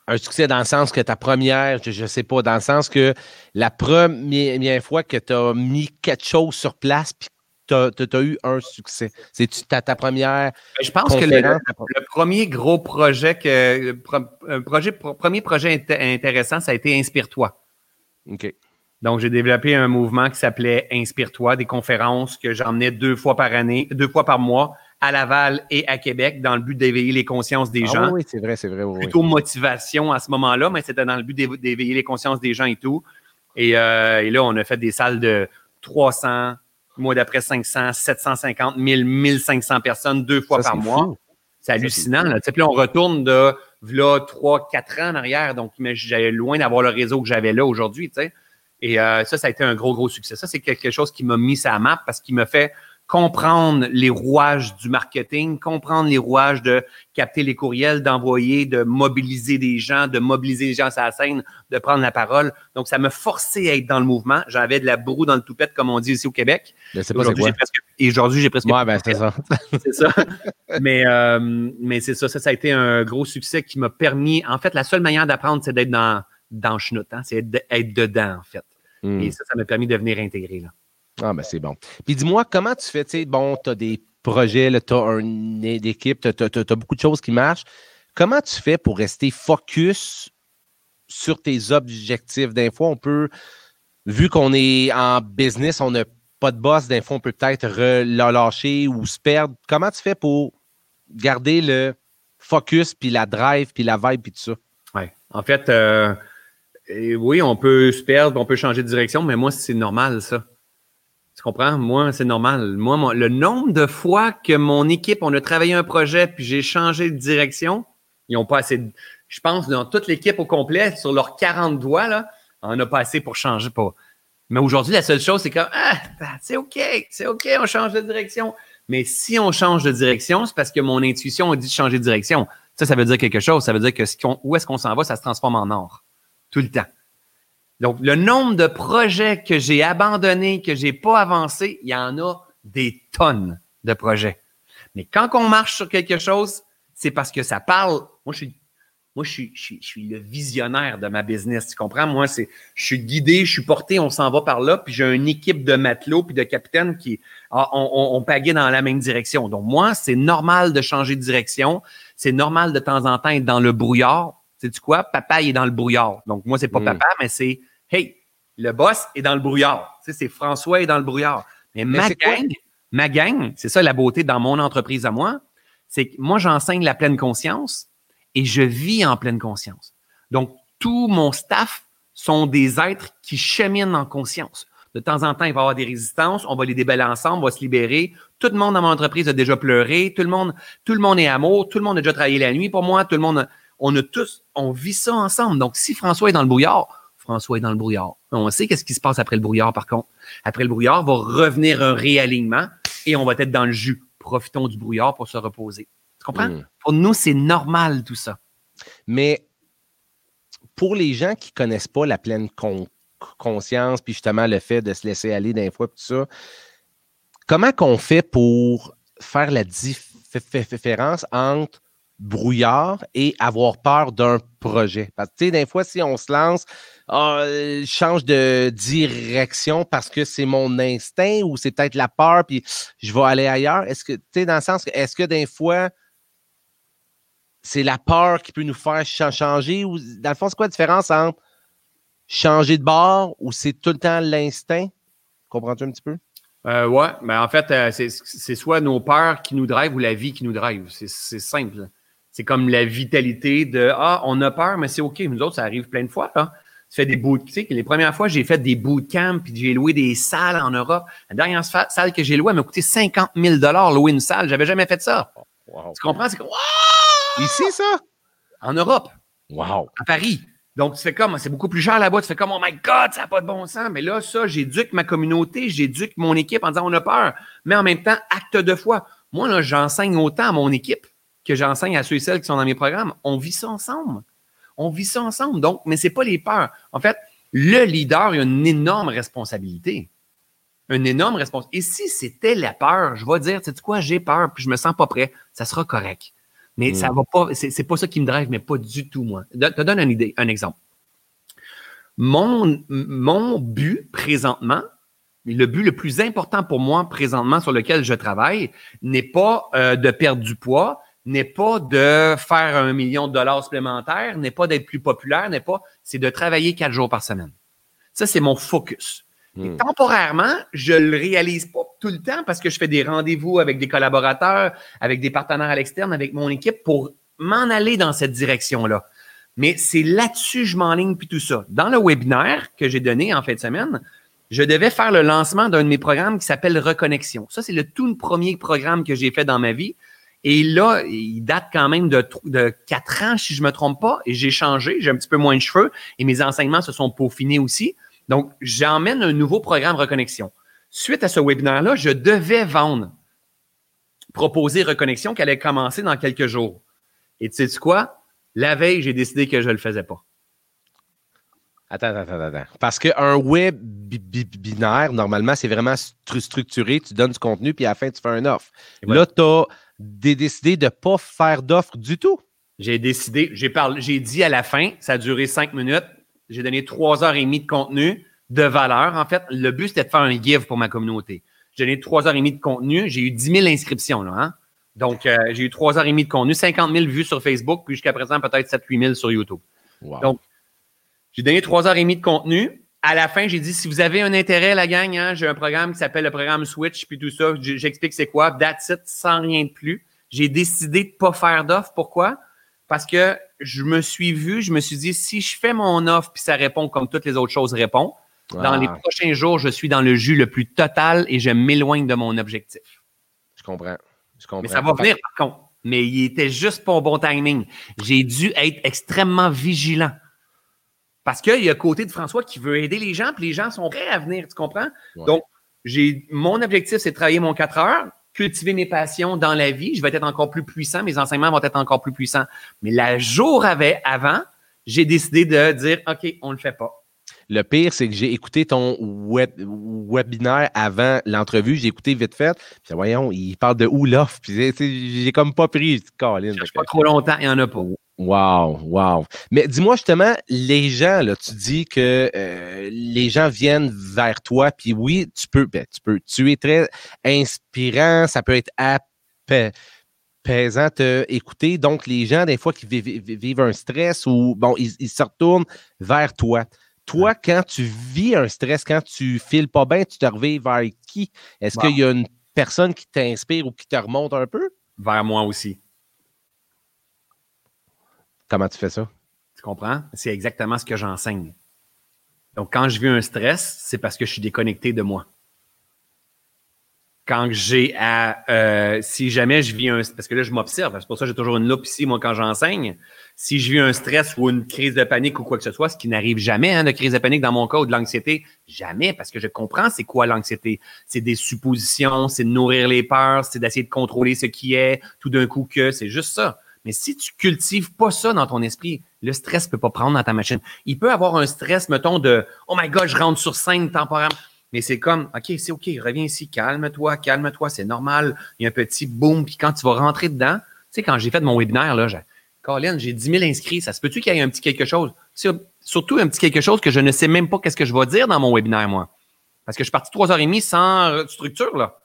un succès dans le sens que ta première, je ne sais pas, dans le sens que la première fois que tu as mis quelque chose sur place, puis tu as, eu un succès. C'est ta, ta première. Ben, je pense que le, premier gros projet, que, projet, premier projet intéressant, ça a été Inspire-toi. OK. Donc, j'ai développé un mouvement qui s'appelait Inspire-toi, des conférences que j'emmenais deux fois par année, deux fois par mois à Laval et à Québec dans le but d'éveiller les consciences des ah gens. Oui, c'est vrai, c'est vrai. Plutôt motivation à ce moment-là, mais c'était dans le but d'éveiller les consciences des gens et tout. Euh, et, là, on a fait des salles de 300, le mois d'après 500, 750, 1000, 1500 personnes deux fois par mois. C'est hallucinant. Là. Puis là, on retourne de là, 3, 4 ans en arrière. Donc, j'avais loin d'avoir le réseau que j'avais là aujourd'hui. Et euh, ça, ça a été un gros, gros succès. Ça, c'est quelque chose qui m'a mis sa map parce qu'il me fait comprendre les rouages du marketing, comprendre les rouages de capter les courriels, d'envoyer, de mobiliser des gens, de mobiliser les gens sur la scène, de prendre la parole. Donc, ça me forçait à être dans le mouvement. J'avais de la broue dans le toupette, comme on dit ici au Québec. Aujourd'hui, j'ai presque, et aujourd'hui, j'ai presque. Ouais, ben, c'est ça. [LAUGHS] c'est ça. Mais, euh, mais c'est ça, ça. Ça a été un gros succès qui m'a permis. En fait, la seule manière d'apprendre, c'est d'être dans, dans. Hein? C'est d'être dedans, en fait. Hmm. Et ça, ça m'a permis de venir intégrer. Là. Ah, ben c'est bon. Puis dis-moi, comment tu fais, tu sais, bon, tu as des projets, tu as une équipe, tu as, beaucoup de choses qui marchent. Comment tu fais pour rester focus sur tes objectifs? D'un fois, on peut, vu qu'on est en business, on n'a pas de boss, d'un fois, on peut peut-être relâcher ou se perdre. Comment tu fais pour garder le focus, puis la drive, puis la vibe, puis tout ça? Oui. En fait, euh, oui, on peut se perdre, on peut changer de direction, mais moi, c'est normal, ça. Tu comprends? Moi, c'est normal. Moi, le nombre de fois que mon équipe, on a travaillé un projet, puis j'ai changé de direction, ils n'ont pas assez Je pense, dans toute l'équipe au complet, sur leurs 40 doigts, là, on n'a pas assez pour changer. Pas. Mais aujourd'hui, la seule chose, c'est que ah, c'est OK, c'est OK, on change de direction. Mais si on change de direction, c'est parce que mon intuition a dit de changer de direction. Ça, ça veut dire quelque chose. Ça veut dire que où est-ce qu'on s'en va, ça se transforme en or. Tout le temps. Donc, le nombre de projets que j'ai abandonnés, que j'ai pas avancé, il y en a des tonnes de projets. Mais quand on marche sur quelque chose, c'est parce que ça parle. Moi, je suis, moi, je suis, je suis, le visionnaire de ma business. Tu comprends? Moi, c'est, je suis guidé, je suis porté, on s'en va par là, puis j'ai une équipe de matelots puis de capitaines qui, ah, on dans la même direction. Donc, moi, c'est normal de changer de direction. C'est normal de temps en temps être dans le brouillard. Sais tu quoi? Papa, il est dans le brouillard. Donc, moi, c'est pas hmm. papa, mais c'est Hey, le boss est dans le brouillard. Tu sais, c'est François est dans le brouillard. Mais, ma gang, ma gang, c'est ça la beauté dans mon entreprise à moi, c'est que moi, j'enseigne la pleine conscience et je vis en pleine conscience. Donc, tout mon staff sont des êtres qui cheminent en conscience. De temps en temps, il va y avoir des résistances, on va les déballer ensemble, on va se libérer. Tout le monde dans mon entreprise a déjà pleuré, tout le monde, tout le monde est amour, tout le monde a déjà travaillé la nuit pour moi, tout le monde, on a tous, on vit ça ensemble. Donc, si François est dans le brouillard, François est dans le brouillard. On sait qu'est-ce qui se passe après le brouillard, par contre. Après le brouillard, va revenir un réalignement et on va être dans le jus. Profitons du brouillard pour se reposer. Tu comprends? Hmm. Pour nous, c'est normal tout ça. Mais pour les gens qui ne connaissent pas la pleine conscience, puis justement le fait de se laisser aller d'un fois, tout ça, comment qu'on fait pour faire la différence entre brouillard et avoir peur d'un projet. Parce que, tu sais, des fois, si on se lance, ah, change de direction parce que c'est mon instinct ou c'est peut-être la peur, puis je vais aller ailleurs. Est-ce que, tu sais, dans le sens, est-ce que des fois, c'est la peur qui peut nous faire changer ou, dans le fond, c'est quoi la différence entre changer de bord ou c'est tout le temps l'instinct? Comprends-tu un petit peu? Euh, ouais, mais en fait, euh, c'est soit nos peurs qui nous drivent ou la vie qui nous drive. C'est simple. C'est comme la vitalité de Ah, on a peur, mais c'est OK. Nous autres, ça arrive plein de fois. Là. tu fais des boot, tu sais, les premières fois, j'ai fait des bootcamps, puis j'ai loué des salles en Europe. La dernière salle que j'ai louée, elle m'a coûté 50 000 louer une salle. J'avais jamais fait ça. Tu comprends? C'est comme, Ici, ça? En Europe. Wow. À Paris. Donc, tu fais comme, c'est beaucoup plus cher là-bas. Tu fais comme, oh my God, ça n'a pas de bon sens. Mais là, ça, j'éduque ma communauté, j'éduque mon équipe en disant, on a peur. Mais en même temps, acte de foi. Moi, là, j'enseigne autant à mon équipe que j'enseigne à ceux et celles qui sont dans mes programmes. On vit ça ensemble. On vit ça ensemble. Donc, mais ce n'est pas les peurs. En fait, le leader a une énorme responsabilité. Une énorme responsabilité. Et si c'était la peur, je vais dire, tu sais quoi, j'ai peur, puis je me sens pas prêt, ça sera correct. Mais ça mm. va pas, c'est pas ça qui me drive, mais pas du tout, moi. Je te donne une idée, un exemple. Mon, mon but présentement, le but le plus important pour moi présentement sur lequel je travaille n'est pas euh, de perdre du poids, n'est pas de faire un million de dollars supplémentaires, n'est pas d'être plus populaire, n'est pas, c'est de travailler quatre jours par semaine. Ça, c'est mon focus. Et hmm. temporairement, je le réalise pas tout le temps parce que je fais des rendez-vous avec des collaborateurs, avec des partenaires à l'externe, avec mon équipe pour m'en aller dans cette direction-là. Mais c'est là-dessus je m'enligne puis tout ça. Dans le webinaire que j'ai donné en fin de semaine, je devais faire le lancement d'un de mes programmes qui s'appelle Reconnexion. Ça, c'est le tout premier programme que j'ai fait dans ma vie. Et là, il date quand même de, de 4 ans, si je me trompe pas, et j'ai changé, j'ai un petit peu moins de cheveux, et mes enseignements se sont peaufinés aussi. Donc, j'emmène un nouveau programme Reconnexion. Suite à ce webinaire-là, je devais vendre, proposer Reconnexion qui allait commencer dans quelques jours. Et tu sais quoi? La veille, j'ai décidé que je ne le faisais pas. Attends, attends, attends. Parce qu'un web binaire, normalement, c'est vraiment structuré. Tu donnes du contenu, puis à la fin, tu fais un offre. Là, tu as décidé de ne pas faire d'offre du tout. J'ai décidé, j'ai parlé, j'ai dit à la fin, ça a duré cinq minutes, j'ai donné trois heures et demie de contenu de valeur. En fait, le but, c'était de faire un give pour ma communauté. J'ai donné trois heures et demie de contenu. J'ai eu 10 000 inscriptions. Là, hein. Donc, euh, j'ai eu trois heures et demie de contenu, 50 000 vues sur Facebook, puis jusqu'à présent, peut-être 7 8 000 sur YouTube. Donc, j'ai donné trois heures et demie de contenu. À la fin, j'ai dit, si vous avez un intérêt, la gang, hein, j'ai un programme qui s'appelle le programme Switch, puis tout ça. J'explique c'est quoi. That's it, sans rien de plus. J'ai décidé de pas faire d'offre. Pourquoi? Parce que je me suis vu, je me suis dit, si je fais mon offre puis ça répond comme toutes les autres choses répondent, dans les prochains jours, je suis dans le jus le plus total et je m'éloigne de mon objectif. Je comprends. Je comprends. Mais ça va venir par contre. Mais il était juste pas au bon timing. J'ai dû être extrêmement vigilant. Parce qu'il y a côté de François qui veut aider les gens, puis les gens sont prêts à venir, tu comprends? Donc, j'ai mon objectif, c'est de travailler mon 4 heures cultiver mes passions dans la vie, je vais être encore plus puissant, mes enseignements vont être encore plus puissants. Mais la jour avait, avant, j'ai décidé de dire, OK, on ne le fait pas. Le pire, c'est que j'ai écouté ton web, webinaire avant l'entrevue. J'ai écouté vite fait. Puis voyons, il parle de où l'offre. Puis j'ai comme pas pris. Colin. pas trop longtemps, il n'y en a pas. Wow, wow. Mais dis-moi justement, les gens, là, tu dis que euh, les gens viennent vers toi, puis oui, tu peux, ben, tu peux, tu es très inspirant, ça peut être apaisant te écouter. Donc, les gens, des fois, qui vivent, un stress ou bon, ils, se retournent vers toi. Toi, quand tu vis un stress, quand tu files pas bien, tu te reviens vers qui? Est-ce qu'il y a une personne qui t'inspire ou qui te remonte un peu? Vers moi aussi. Comment tu fais ça? Tu comprends? C'est exactement ce que j'enseigne. Donc, quand je vis un stress, c'est parce que je suis déconnecté de moi. Quand j'ai à. Euh, si jamais je vis un. Parce que là, je m'observe. C'est pour ça que j'ai toujours une loupe ici, moi, quand j'enseigne. Si je vis un stress ou une crise de panique ou quoi que ce soit, ce qui n'arrive jamais, hein, de crise de panique dans mon cas ou de l'anxiété, jamais, parce que je comprends c'est quoi l'anxiété. C'est des suppositions, c'est de nourrir les peurs, c'est d'essayer de contrôler ce qui est, tout d'un coup que, c'est juste ça. Mais si tu cultives pas ça dans ton esprit, le stress peut pas prendre dans ta machine. Il peut avoir un stress, mettons, de Oh my God, je rentre sur scène temporairement. Mais c'est comme OK, c'est OK, reviens ici, calme-toi, calme-toi, c'est normal. Il y a un petit boom, puis quand tu vas rentrer dedans, tu sais, quand j'ai fait mon webinaire, là, j'ai Colin, j'ai 10 000 inscrits, ça se peut-tu qu'il y ait un petit quelque chose? Surtout un petit quelque chose que je ne sais même pas qu'est-ce que je vais dire dans mon webinaire, moi. Parce que je suis parti trois heures et demie sans structure, là.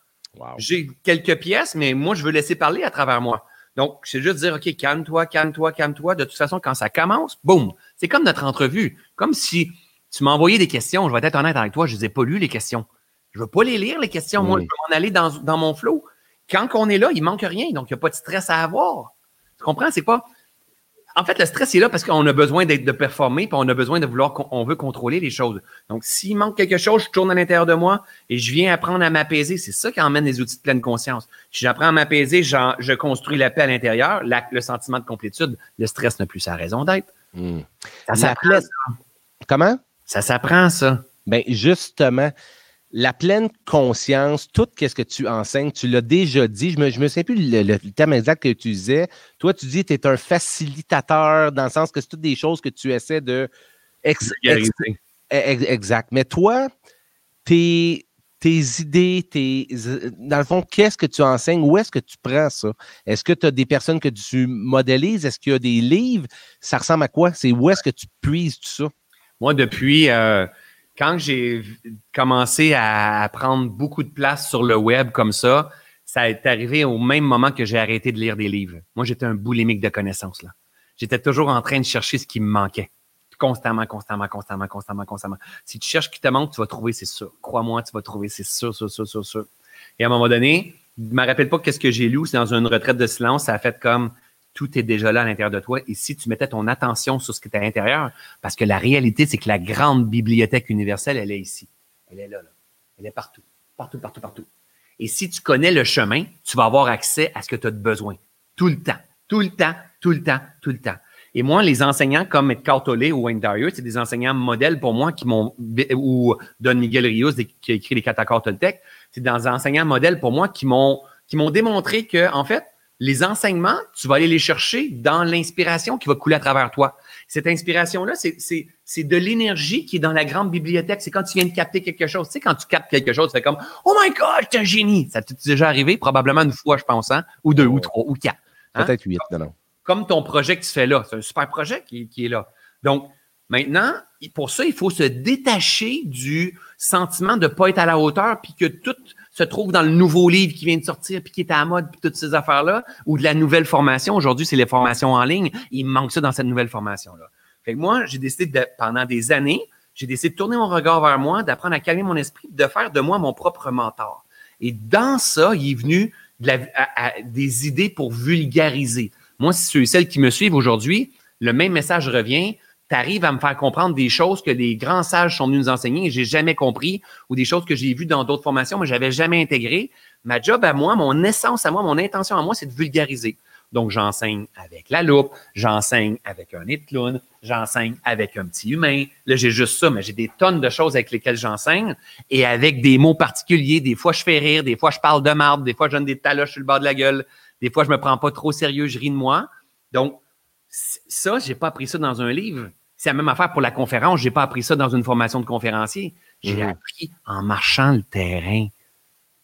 J'ai quelques pièces, mais moi, je veux laisser parler à travers moi. Donc, c'est juste dire, OK, calme-toi, calme-toi, calme-toi. De toute façon, quand ça commence, boum. C'est comme notre entrevue. Comme si tu m'as envoyé des questions. Je vais être honnête avec toi, je ne les ai pas lues, les questions. Je ne veux pas les lire, les questions. Moi, je veux m'en aller dans, dans mon flow. Quand on est là, il ne manque rien. Donc, il n'y a pas de stress à avoir. Tu comprends? C'est pas. En fait, le stress est là parce qu'on a besoin d'être de performer, puis on a besoin de vouloir, on veut contrôler les choses. Donc, s'il manque quelque chose, je tourne à l'intérieur de moi et je viens apprendre à m'apaiser. C'est ça qui emmène les outils de pleine conscience. Si j'apprends à m'apaiser, je construis la paix à l'intérieur, le sentiment de complétude, le stress n'a plus sa raison d'être. Hmm. Ça s'apprend. Comment? Ça s'apprend, ça. Bien, justement, la pleine conscience, tout ce que tu enseignes, tu l'as déjà dit. Je me, je me souviens plus le, terme exact que tu disais. Toi, tu dis que tu es un facilitateur dans le sens que c'est toutes des choses que tu essaies de. exact. Mais toi, tes, tes idées, tes, dans le fond, qu'est-ce que tu enseignes? Où est-ce que tu prends ça? Est-ce que tu as des personnes que tu modélises? Est-ce qu'il y a des livres? Ça ressemble à quoi? C'est où est-ce que tu puises tout ça? Moi, depuis. Euh, quand j'ai commencé à prendre beaucoup de place sur le web comme ça, ça est arrivé au même moment que j'ai arrêté de lire des livres. Moi, j'étais un boulimique de connaissances. là. J'étais toujours en train de chercher ce qui me manquait. Constamment, constamment, constamment, constamment, constamment. Si tu cherches ce qui te manque, tu vas trouver, c'est sûr. Crois-moi, tu vas trouver, c'est sûr, sûr, sûr, sûr, sûr. Et à un moment donné, je ne me rappelle pas qu'est-ce que j'ai lu, c'est dans une retraite de silence, ça a fait comme tout est déjà là à l'intérieur de toi. Et si tu mettais ton attention sur ce qui est à l'intérieur, parce que la réalité, c'est que la grande bibliothèque universelle, elle est ici. Elle est là, là. Elle est partout. Partout, partout, partout. Et si tu connais le chemin, tu vas avoir accès à ce que tu as besoin. Tout le temps. Tout le temps, tout le temps, tout le temps. Et moi, les enseignants comme Edgar Tolle ou Wayne Dyer, c'est des enseignants modèles pour moi qui m'ont, ou Don Miguel Rios qui a écrit les Catacores Toltec, c'est des enseignants modèles pour moi qui m'ont, qui m'ont démontré que, en fait, les enseignements, tu vas aller les chercher dans l'inspiration qui va couler à travers toi. Cette inspiration-là, c'est de l'énergie qui est dans la grande bibliothèque. C'est quand tu viens de capter quelque chose. Tu sais, quand tu captes quelque chose, tu fais comme Oh my God, es un génie! Ça t'est déjà arrivé? Probablement une fois, je pense, hein? ou deux, ou trois, ou quatre. Hein? Peut-être huit, non, non. Comme ton projet que tu fais là. C'est un super projet qui, qui est là. Donc, Maintenant, pour ça, il faut se détacher du sentiment de ne pas être à la hauteur, puis que tout se trouve dans le nouveau livre qui vient de sortir, puis qui est à la mode, puis toutes ces affaires-là, ou de la nouvelle formation. Aujourd'hui, c'est les formations en ligne. Il manque ça dans cette nouvelle formation-là. Fait que moi, j'ai décidé de, pendant des années, j'ai décidé de tourner mon regard vers moi, d'apprendre à calmer mon esprit, de faire de moi mon propre mentor. Et dans ça, il est venu des idées pour vulgariser. Moi, ceux et celles qui me suivent aujourd'hui, le même message revient tu arrives à me faire comprendre des choses que des grands sages sont venus nous enseigner et j'ai jamais compris ou des choses que j'ai vues dans d'autres formations mais j'avais jamais intégré. Ma job à moi, mon essence à moi, mon intention à moi, c'est de vulgariser. Donc, j'enseigne avec la loupe, j'enseigne avec un nez j'enseigne avec un petit humain. Là, j'ai juste ça, mais j'ai des tonnes de choses avec lesquelles j'enseigne et avec des mots particuliers. Des fois, je fais rire, des fois, je parle de marde, des fois, je donne des taloches sur le bord de la gueule, des fois, je me prends pas trop sérieux, je ris de moi. Donc, ça, j'ai pas appris ça dans un livre. C'est la même affaire pour la conférence. J'ai pas appris ça dans une formation de conférencier. J'ai mhm. appris en marchant le terrain.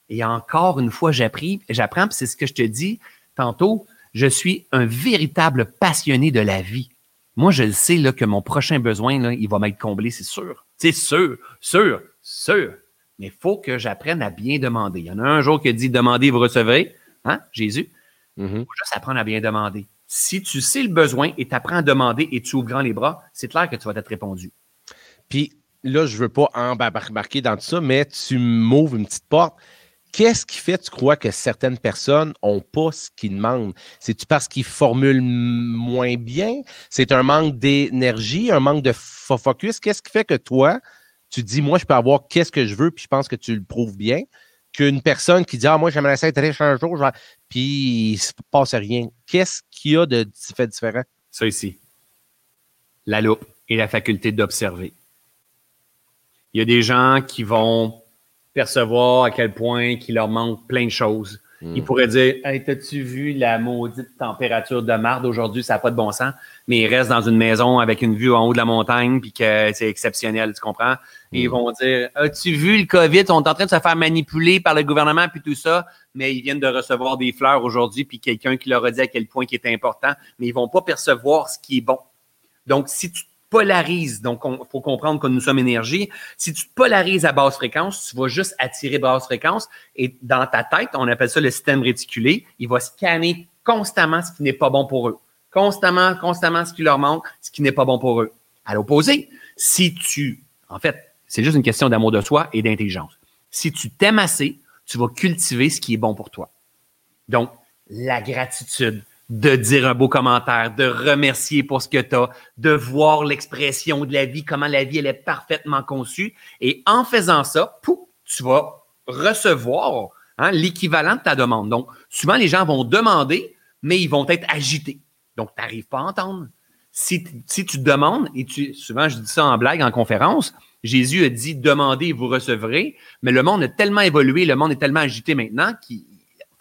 Et encore une fois, j'apprends, j'apprends, c'est ce que je te dis tantôt. Je suis un véritable passionné de la vie. Moi, je le sais là, que mon prochain besoin, là, il va m'être comblé, c'est sûr. C'est sûr, sûr, sûr. Mais il faut que j'apprenne à bien demander. Il y en a un jour qui a dit Demandez, vous recevrez. Hein, Jésus? Il mhm. faut juste apprendre à bien demander. Si tu sais le besoin et tu apprends à demander et tu ouvres grand les bras, c'est clair que tu vas être répondu. Puis là, je ne veux pas embarquer dans tout ça, mais tu m'ouvres une petite porte. Qu'est-ce qui fait, tu crois, que certaines personnes n'ont pas ce qu'ils demandent? C'est-tu parce qu'ils formulent moins bien? C'est un manque d'énergie, un manque de focus? Qu'est-ce qui fait que toi, tu dis, moi, je peux avoir qu'est-ce que je veux, puis je pense que tu le prouves bien? qu'une personne qui dit Ah, moi, j'aimerais ça être riche un jour, puis il se passe rien. Qu'est-ce qu'il y a de fait différent? Ça ici. La loupe et la faculté d'observer. Il y a des gens qui vont percevoir à quel point il leur manque plein de choses. Hmm. Ils pourraient dire Hey, t'as-tu vu la maudite température de marde? Aujourd'hui? Ça n'a pas de bon sens. Mais ils restent dans une maison avec une vue en haut de la montagne, puis que c'est exceptionnel, tu comprends? ils hmm. vont dire As-tu vu le COVID? Ils sont en train de se faire manipuler par le gouvernement, puis tout ça, mais ils viennent de recevoir des fleurs aujourd'hui, puis quelqu'un qui leur a dit à quel point qui est important, mais ils vont pas percevoir ce qui est bon. Donc, si tu polarises, donc il faut comprendre que nous sommes énergie, si tu te polarises à basse fréquence, tu vas juste attirer basse fréquence et dans ta tête, on appelle ça le système réticulé, il va scanner constamment ce qui n'est pas bon pour eux. Constamment, constamment ce qui leur manque, ce qui n'est pas bon pour eux. À l'opposé, si tu, en fait, c'est juste une question d'amour de soi et d'intelligence. Si tu t'aimes assez, tu vas cultiver ce qui est bon pour toi. Donc, la gratitude, de dire un beau commentaire, de remercier pour ce que tu as, de voir l'expression de la vie, comment la vie elle est parfaitement conçue. Et en faisant ça, pouf, tu vas recevoir hein, l'équivalent de ta demande. Donc, souvent, les gens vont demander, mais ils vont être agités. Donc, tu n'arrives pas à entendre. Si, tu demandes, et tu, souvent je dis ça en blague, en conférence, Jésus a dit demandez et vous recevrez, mais le monde a tellement évolué, le monde est tellement agité maintenant qu'il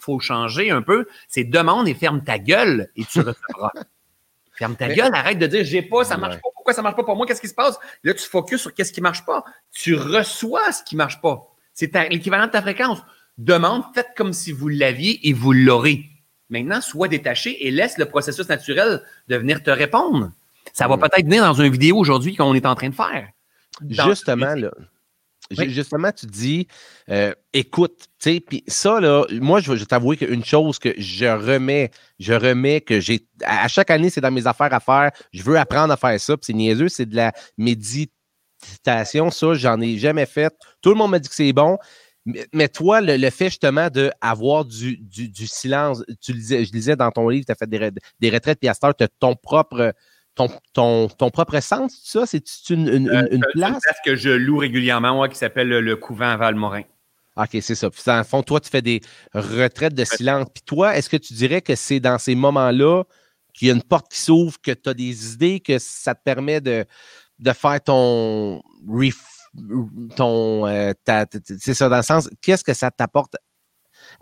faut changer un peu. C'est demande et ferme ta gueule et tu recevras. [LAUGHS] ferme ta gueule, arrête de dire j'ai pas, ça marche pas, pourquoi ça marche pas pour moi, qu'est-ce qui se passe? Là, tu focuses sur qu'est-ce qui marche pas. Tu reçois ce qui marche pas. C'est l'équivalent de ta fréquence. Demande, faites comme si vous l'aviez et vous l'aurez. Maintenant, sois détaché et laisse le processus naturel de venir te répondre. Ça va peut-être venir dans une vidéo aujourd'hui qu'on est en train de faire. Justement, là. Justement, tu dis, euh, écoute, tu sais, puis ça, là, moi, je vais t'avouer qu'une chose que je remets, je remets que j'ai, à chaque année, c'est dans mes affaires à faire, je veux apprendre à faire ça, puis c'est niaiseux, c'est de la méditation, ça, j'en ai jamais fait. Tout le monde m'a dit que c'est bon, mais, toi, le, fait justement d'avoir du, du, du, silence, tu lisais, je lisais dans ton livre, tu as fait des, des retraites, puis à tu as ton propre ton, ton, propre sens, ça? C'est une, une, euh, une, place? que je loue régulièrement, moi, qui s'appelle le, couvent à Valmorin. OK, c'est ça. Puis, en fond, toi, tu fais des retraites de silence. Puis toi, est-ce que tu dirais que c'est dans ces moments-là qu'il y a une porte qui s'ouvre, que tu as des idées, que ça te permet de, de faire ton ton euh, c'est ça dans le sens qu'est-ce que ça t'apporte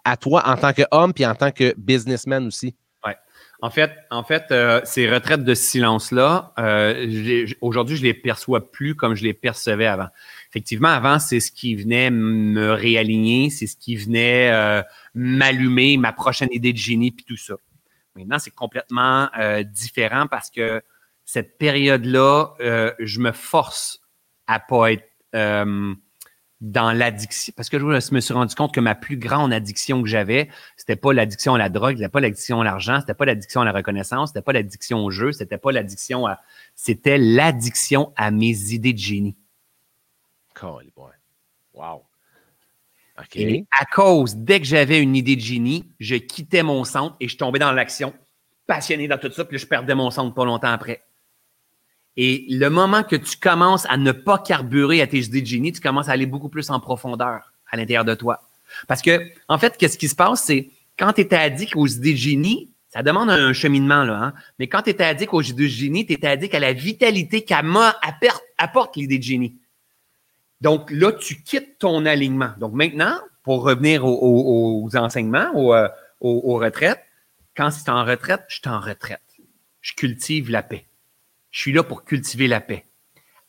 à toi en tant qu'homme puis en tant que businessman aussi? En fait, en fait, euh, ces retraites de silence-là, euh, aujourd'hui, je les perçois plus comme je les percevais avant. Effectivement, avant, c'est ce qui venait me réaligner, c'est ce qui venait euh, m'allumer, ma prochaine idée de génie, puis tout ça. Maintenant, c'est complètement différent parce que cette période-là, je me force à pas être dans l'addiction. Parce que je me suis rendu compte que ma plus grande addiction que j'avais, c'était pas l'addiction à la drogue, c'était pas l'addiction à l'argent, c'était pas l'addiction à la reconnaissance, c'était pas l'addiction au jeu, c'était pas l'addiction à. C'était l'addiction à mes idées de génie. Wow. OK. Et à cause, dès que j'avais une idée de génie, je quittais mon centre et je tombais dans l'action, passionné dans tout ça, puis je perdais mon centre pas longtemps après. Et le moment que tu commences à ne pas carburer à tes idées de génie, tu commences à aller beaucoup plus en profondeur à l'intérieur de toi. Parce que, en fait, qu'est-ce qui se passe, c'est quand tu es addict aux idées de génie, ça demande un cheminement, là, hein? mais quand tu es addict aux idées de génie, tu es addict à la vitalité qu'apporte l'idée de génie. Donc là, tu quittes ton alignement. Donc maintenant, pour revenir aux, enseignements, aux, euh, aux, retraites, quand c'est en retraite, je suis en retraite. Je cultive la paix. Je suis là pour cultiver la paix.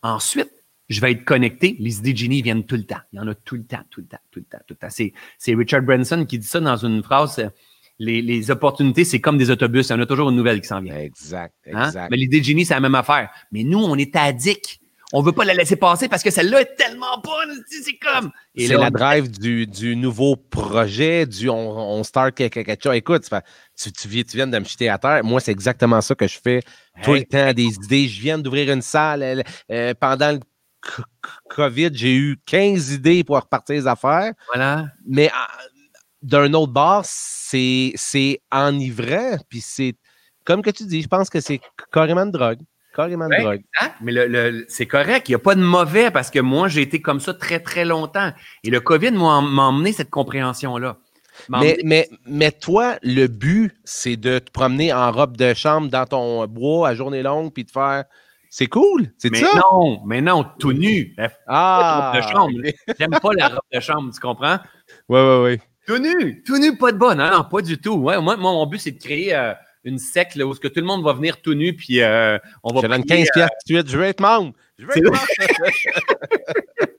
Ensuite, je vais être connecté. Les idées de génie viennent tout le temps. Il y en a tout le temps, tout le temps, tout le temps, tout le temps. C'est, Richard Branson qui dit ça dans une phrase. Les, opportunités, c'est comme des autobus. Il y en a toujours une nouvelle qui s'en vient. Exact, hein? exact. Mais l'idée de génie, c'est la même affaire. Mais nous, on est addicts. On veut pas la laisser passer parce que celle-là est tellement bonne. C'est comme. C'est la drive du, nouveau projet, du on, start quelque chose. Écoute, tu, tu, viens de me jeter à terre. Moi, c'est exactement ça que je fais tout le temps. Des idées. Je viens d'ouvrir une salle. Euh, pendant le COVID, j'ai eu 15 idées pour repartir les affaires. Voilà. Mais ah, d'un autre bord, c'est enivrant. Puis c'est, comme que tu dis, je pense que c'est carrément de drogue. Carrément de drogue. Mais le, c'est correct. Il n'y a pas de mauvais parce que moi, j'ai été comme ça très, très longtemps. Et le COVID m'a emmené cette compréhension-là. Mais, mais, mais toi, le but, c'est de te promener en robe de chambre dans ton bois à journée longue puis de faire. C'est cool, c'est ça? Non, mais non, tout nu. Ah! Robe de chambre. J'aime pas la robe de chambre, tu comprends? Oui, oui, oui. Tout nu, tout nu, pas de bon. Non, non, pas du tout. Ouais, moi, mon but, c'est de créer euh, une secte où ce que tout le monde va venir tout nu, puis euh, on va. Je donne 15 pièces tout de suite. Je vais être membre. Je vais être membre. [LAUGHS] [LAUGHS]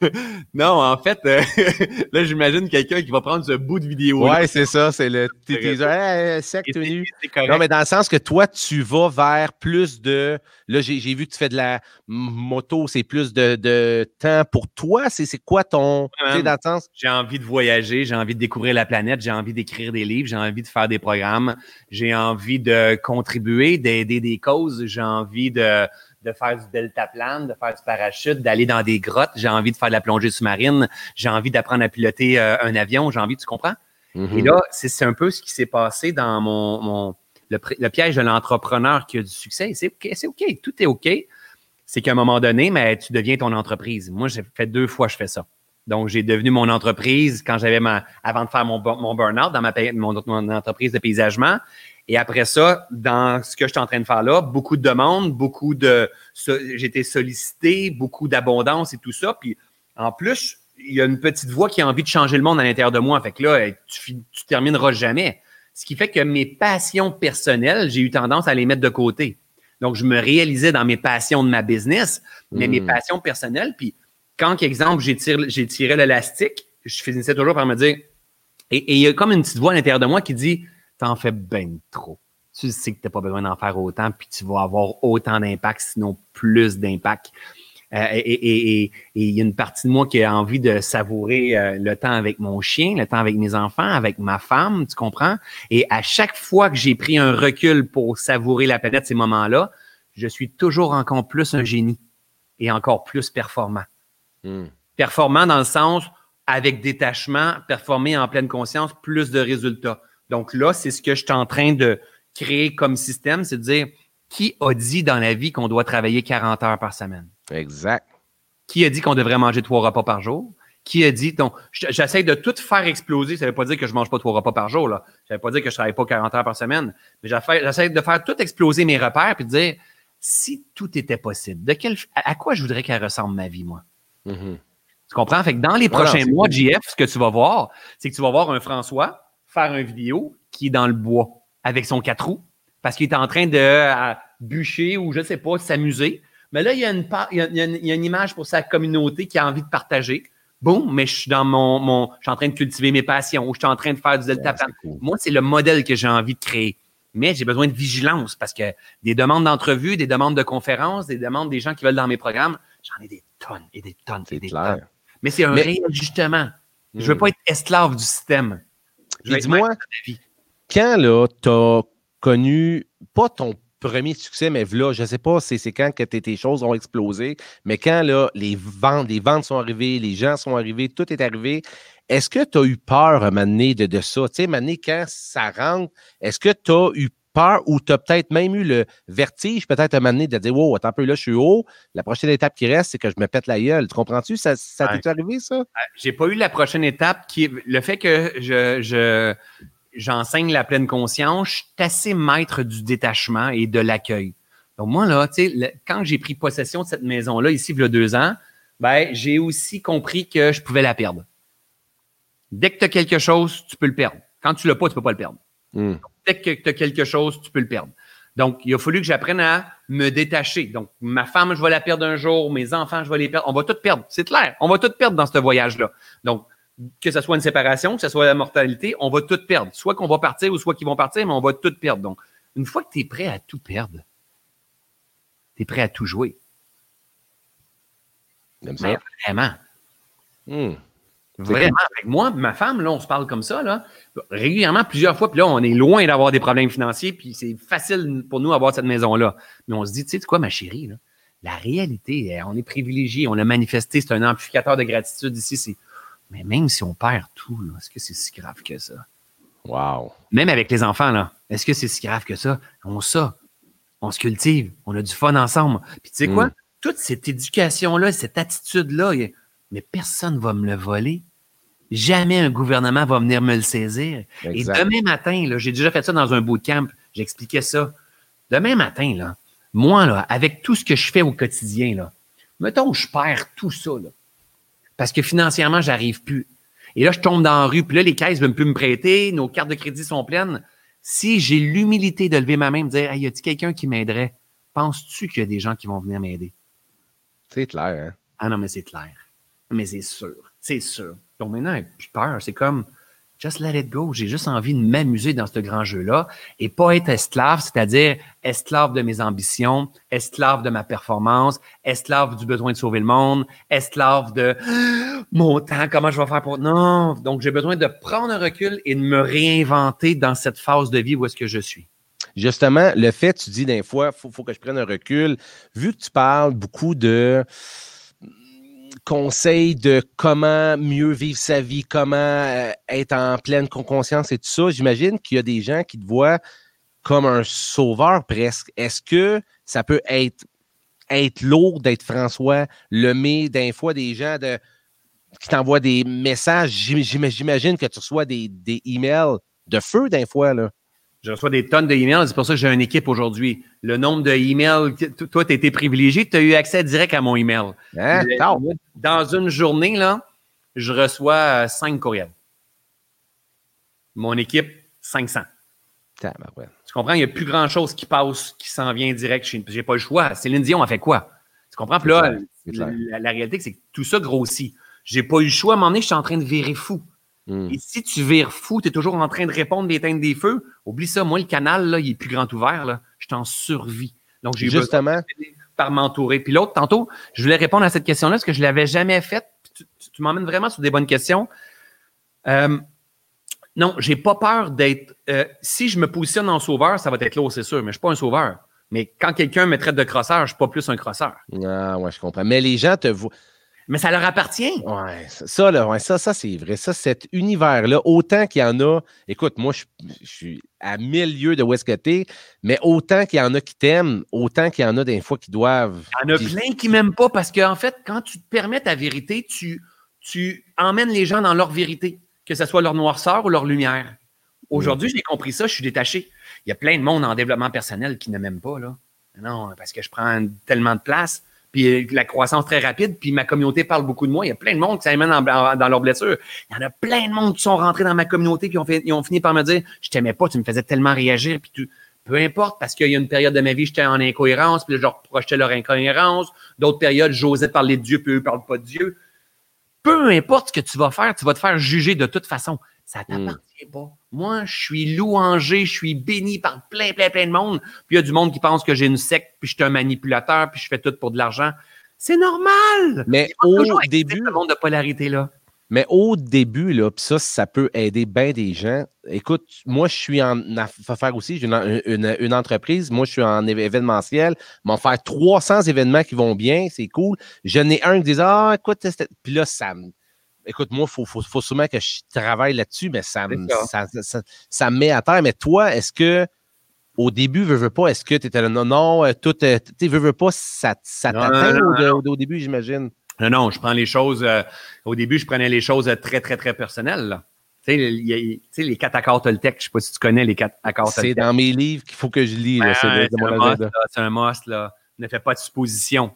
[LAUGHS] non, en fait, euh, [LAUGHS] là, j'imagine quelqu'un qui va prendre ce bout de vidéo. Ouais, c'est ça, c'est le teaser. Hey, sec, nu. Non, mais dans le sens que toi, tu vas vers plus de. Là, j'ai vu que tu fais de la moto, c'est plus de, de, temps pour toi. C'est quoi ton. dans le sens? J'ai envie de voyager, j'ai envie de découvrir la planète, j'ai envie d'écrire des livres, j'ai envie de faire des programmes, j'ai envie de contribuer, d'aider des causes, j'ai envie de de faire du deltaplane, de faire du parachute, d'aller dans des grottes, j'ai envie de faire de la plongée sous-marine, j'ai envie d'apprendre à piloter euh, un avion, j'ai envie, tu comprends? Et là, c'est un peu ce qui s'est passé dans mon, mon le, le, piège de l'entrepreneur qui a du succès. C'est OK, OK, tout est OK. C'est qu'à un moment donné, mais tu deviens ton entreprise. Moi, j'ai fait deux fois, je fais ça. Donc, j'ai devenu mon entreprise quand j'avais ma, avant de faire mon, mon burn-out dans ma, mon, mon entreprise de paysagement. Et après ça, dans ce que je suis en train de faire là, beaucoup de demandes, beaucoup de, j'ai été sollicité, beaucoup d'abondance et tout ça. Puis, en plus, il y a une petite voix qui a envie de changer le monde à l'intérieur de moi. Fait que là, tu, tu termineras jamais. Ce qui fait que mes passions personnelles, j'ai eu tendance à les mettre de côté. Donc, je me réalisais dans mes passions de ma business, mais mes hmm. passions personnelles. Puis, quand, exemple, j'ai tiré, j'ai tiré l'élastique, je finissais toujours par me dire, et, il y a comme une petite voix à l'intérieur de moi qui dit, t'en fais bien trop. Tu sais que t'as pas besoin d'en faire autant, puis tu vas avoir autant d'impact, sinon plus d'impact. Euh, et il y a une partie de moi qui a envie de savourer euh, le temps avec mon chien, le temps avec mes enfants, avec ma femme, tu comprends? Et à chaque fois que j'ai pris un recul pour savourer la planète, ces moments-là, je suis toujours encore plus un génie et encore plus performant. Hmm. Performant dans le sens avec détachement, performer en pleine conscience, plus de résultats. Donc là, c'est ce que je suis en train de créer comme système, c'est de dire qui a dit dans la vie qu'on doit travailler 40 heures par semaine? Exact. Qui a dit qu'on devrait manger trois repas par jour? Qui a dit, donc, j'essaie de tout faire exploser. Ça ne veut pas dire que je mange pas trois repas par jour, là. Ça veut pas dire que je travaille pas 40 heures par semaine. Mais j'essaie de faire tout exploser mes repères puis de dire, si tout était possible, de quel, à quoi je voudrais qu'elle ressemble ma vie, moi? Mm-hmm. Tu comprends? Fait que dans les prochains mois, JF, ce que tu vas voir, c'est que tu vas voir un François faire une vidéo qui est dans le bois avec son quatre roues parce qu'il est en train de euh, bûcher ou je ne sais pas, s'amuser. Mais là, il y, a une, il, y a, il y, a une, image pour sa communauté qui a envie de partager. Boum, mais je suis dans mon, mon, je suis en train de cultiver mes passions, ou je suis en train de faire du delta Moi, c'est le modèle que j'ai envie de créer. Mais j'ai besoin de vigilance parce que des demandes d'entrevue, des demandes de conférences, des demandes des gens qui veulent dans mes programmes, j'en ai des tonnes et des tonnes et des tonnes. Mais c'est un réajustement. Je ne veux hmm. pas être esclave du système. Dis-moi, quand là, tu as connu pas ton premier succès, mais là, je ne sais pas c'est quand que tes choses ont explosé, mais quand là, les ventes, les ventes sont arrivées, les gens sont arrivés, tout est arrivé, est-ce que tu as eu peur à un moment donné de, ça? Tu sais, un quand ça rentre, est-ce que tu as eu peur ou tu as peut-être même eu le vertige, peut-être à donné, de dire, wow, attends un peu, là, je suis haut. La prochaine étape qui reste, c'est que je me pète la gueule. Tu comprends-tu? Ça, ça t'est arrivé, ça? Euh, j'ai pas eu la prochaine étape qui est le fait que je, je, j'enseigne la pleine conscience, je suis assez maître du détachement et de l'accueil. Donc, moi, là, tu sais, quand j'ai pris possession de cette maison-là, ici, il y a deux ans, ben, j'ai aussi compris que je pouvais la perdre. Dès que tu as quelque chose, tu peux le perdre. Quand tu l'as pas, tu peux pas le perdre. Hmm. Dès que tu as quelque chose, tu peux le perdre. Donc, il a fallu que j'apprenne à me détacher. Donc, ma femme, je vais la perdre un jour, mes enfants, je vais les perdre. On va tout perdre. C'est clair. On va tout perdre dans ce voyage-là. Donc, que ce soit une séparation, que ce soit la mortalité, on va tout perdre. Soit qu'on va partir ou soit qu'ils vont partir, mais on va tout perdre. Donc, une fois que tu es prêt à tout perdre, tu es prêt à tout jouer. ça. vraiment. Hmm. Vraiment. Avec moi, ma femme, là, on se parle comme ça, là, régulièrement, plusieurs fois, puis là, on est loin d'avoir des problèmes financiers, puis c'est facile pour nous d'avoir cette maison-là. Mais on se dit, tu sais quoi, ma chérie, là, la réalité, on est privilégié, on a manifesté, c'est un amplificateur de gratitude ici, c'est mais même si on perd tout, est-ce que c'est si grave que ça? Wow. Même avec les enfants, là, est-ce que c'est si grave que ça? On ça. On se cultive. On a du fun ensemble. Puis tu sais quoi? Mm. Toute cette éducation-là, cette attitude-là, mais personne ne va me le voler. Jamais un gouvernement va venir me le saisir. Et demain matin, j'ai déjà fait ça dans un bootcamp, j'expliquais ça. Demain matin, là, moi, là, avec tout ce que je fais au quotidien, là, mettons je perds tout ça, là, parce que financièrement, j'arrive plus. Et là, je tombe dans la rue, puis là, les caisses ne veulent plus me prêter, nos cartes de crédit sont pleines. Si j'ai l'humilité de lever ma main et de dire Hey, y a-t-il quelqu'un qui m'aiderait? Penses-tu qu'il y a des gens qui vont venir m'aider? C'est clair, hein? Ah non, mais c'est clair. Mais c'est sûr. C'est sûr. Donc maintenant, plus peur. C'est comme just let it go. J'ai juste envie de m'amuser dans ce grand jeu-là et pas être esclave, c'est-à-dire esclave de mes ambitions, esclave de ma performance, esclave du besoin de sauver le monde, esclave de [GASPS] mon temps, comment je vais faire pour... Non, donc j'ai besoin de prendre un recul et de me réinventer dans cette phase de vie où est-ce que je suis. Justement, le fait, tu dis d'un fois, il faut, faut que je prenne un recul, vu que tu parles beaucoup de conseils de comment mieux vivre sa vie, comment euh, être en pleine conscience et tout ça, j'imagine qu'il y a des gens qui te voient comme un sauveur presque. Est-ce que ça peut être, être lourd d'être François Lemay, d'un fois des gens de, qui t'envoient des messages? J'imagine que tu reçois des, des emails de feu d'un fois. Là. Je reçois des tonnes d'emails. C'est pour ça que j'ai une équipe aujourd'hui. Le nombre d'emails, toi, tu as été privilégié, tu as eu accès direct à mon email. Hein? Dans une journée, là, je reçois cinq courriels. Mon équipe, 500. Tu comprends? Il n'y a plus grand-chose qui passe, qui s'en vient direct chez Je n'ai pas le choix. Céline Dion a fait quoi? Tu comprends? Puis là, la, réalité, c'est que tout ça grossit. J'ai pas eu le choix. À un moment donné, je suis en train de virer fou. Hmm. Et si tu vires fou, tu es toujours en train de répondre, d'éteindre des feux, oublie ça. Moi, le canal, là, il est plus grand ouvert. Là. Je suis en survie. Donc, j'ai Justement. par m'entourer. Puis l'autre, tantôt, je voulais répondre à cette question-là parce que je ne l'avais jamais faite. Tu, m'emmènes vraiment sur des bonnes questions. Euh, non, j'ai pas peur d'être. Euh, si je me positionne en sauveur, ça va être lourd, c'est sûr, mais je ne suis pas un sauveur. Mais quand quelqu'un me traite de crosseur, je ne suis pas plus un crosseur. Ah, ouais, je comprends. Mais les gens te voient. Mais ça leur appartient. Ouais, ça, là, ouais, ça, ça c'est vrai. Ça, cet univers-là, autant qu'il y en a, écoute, moi, je, suis à mille lieues de où est-ce que t'es, mais autant qu'il y en a qui t'aiment, autant qu'il y en a des fois qui doivent. Il y en a plein qui m'aiment pas parce qu'en fait, quand tu te permets ta vérité, tu, tu emmènes les gens dans leur vérité, que ce soit leur noirceur ou leur lumière. Aujourd'hui, j'ai compris ça, je suis détaché. Il y a plein de monde en développement personnel qui ne m'aiment pas, là. Non, parce que je prends tellement de place puis euh, la croissance très rapide, puis ma communauté parle beaucoup de moi. Il y a plein de monde qui s'amène dans, leurs blessures. Il y en a plein de monde qui sont rentrés dans ma communauté, qui ont, fini par me dire Je t'aimais pas, tu me faisais tellement réagir, puis tu, peu importe, parce qu'il y a une période de ma vie, j'étais en incohérence, puis je reprochais leur incohérence. D'autres périodes, j'osais parler de Dieu, puis eux ne parlent pas de Dieu. Peu importe ce que tu vas faire, tu vas te faire juger de toute façon. Ça ne hmm. t'appartient pas. Moi, je suis louangé, je suis béni par plein, plein, plein de monde. Puis il y a du monde qui pense que j'ai une secte, puis je suis un manipulateur, puis je fais tout pour de l'argent. C'est normal. Mais au début. Le monde de polarité, là. Mais au début, là, puis ça, ça peut aider bien des gens. Écoute, moi, je suis en affaires aussi, j'ai une, entreprise, moi, je suis en événementiel, m'en faire 300 événements qui vont bien, c'est cool. Je n'ai un qui dit Ah, écoute, puis là, ça me écoute, moi, il faut, faut, sûrement que je travaille là-dessus, mais ça, ça, me met à terre. Mais toi, est-ce que au début, veux, veux pas, est-ce que tu étais là, non, non, euh, tout, euh, tu veux, veux pas, ça, ça t'atteint au, début, j'imagine? Non, non, je prends les choses, euh, au début, je prenais les choses très, très, très personnelles. Tu sais, les quatre accords Toltec, je ne sais pas si tu connais les quatre accords Toltec. C'est dans mes livres qu'il faut que je lis. c'est un, must, là. Ne fais pas de suppositions.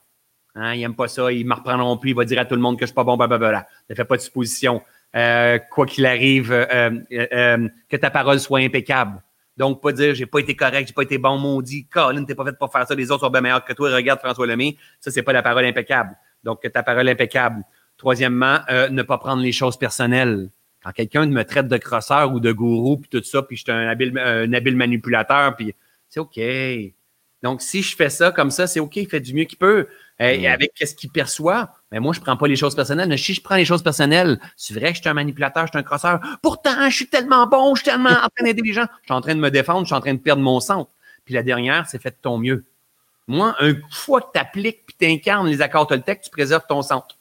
Hein, il n'aime pas ça, il ne me reprendront plus, il va dire à tout le monde que je ne suis pas bon, blablabla. Ne fais pas de supposition. Euh, quoi qu'il arrive, euh, euh, que ta parole soit impeccable. Donc, pas dire j'ai pas été correct, j'ai pas été bon, maudit, Colin, t'es pas fait pour faire ça, les autres sont bien meilleurs que toi, regarde François Lemay. Ça, c'est pas la parole impeccable. Donc, que ta parole impeccable. Troisièmement, ne pas prendre les choses personnelles. Quand quelqu'un me traite de crosseur ou de gourou, puis tout ça, puis je suis un habile, un habile manipulateur, puis c'est OK. Donc, si je fais ça comme ça, c'est OK, il fait du mieux qu'il peut. Et mm. avec ce qu'il perçoit, mais moi, je ne prends pas les choses personnelles. Mais si je prends les choses personnelles, c'est vrai que je suis un manipulateur, je suis un crosseur. Pourtant, je suis tellement bon, je suis tellement en train. Je suis en train de me défendre, je suis en train de perdre mon centre. Puis la dernière, c'est fait de ton mieux. Moi, une fois que tu appliques puis tu incarnes les accords Toltec, tu préserves ton centre.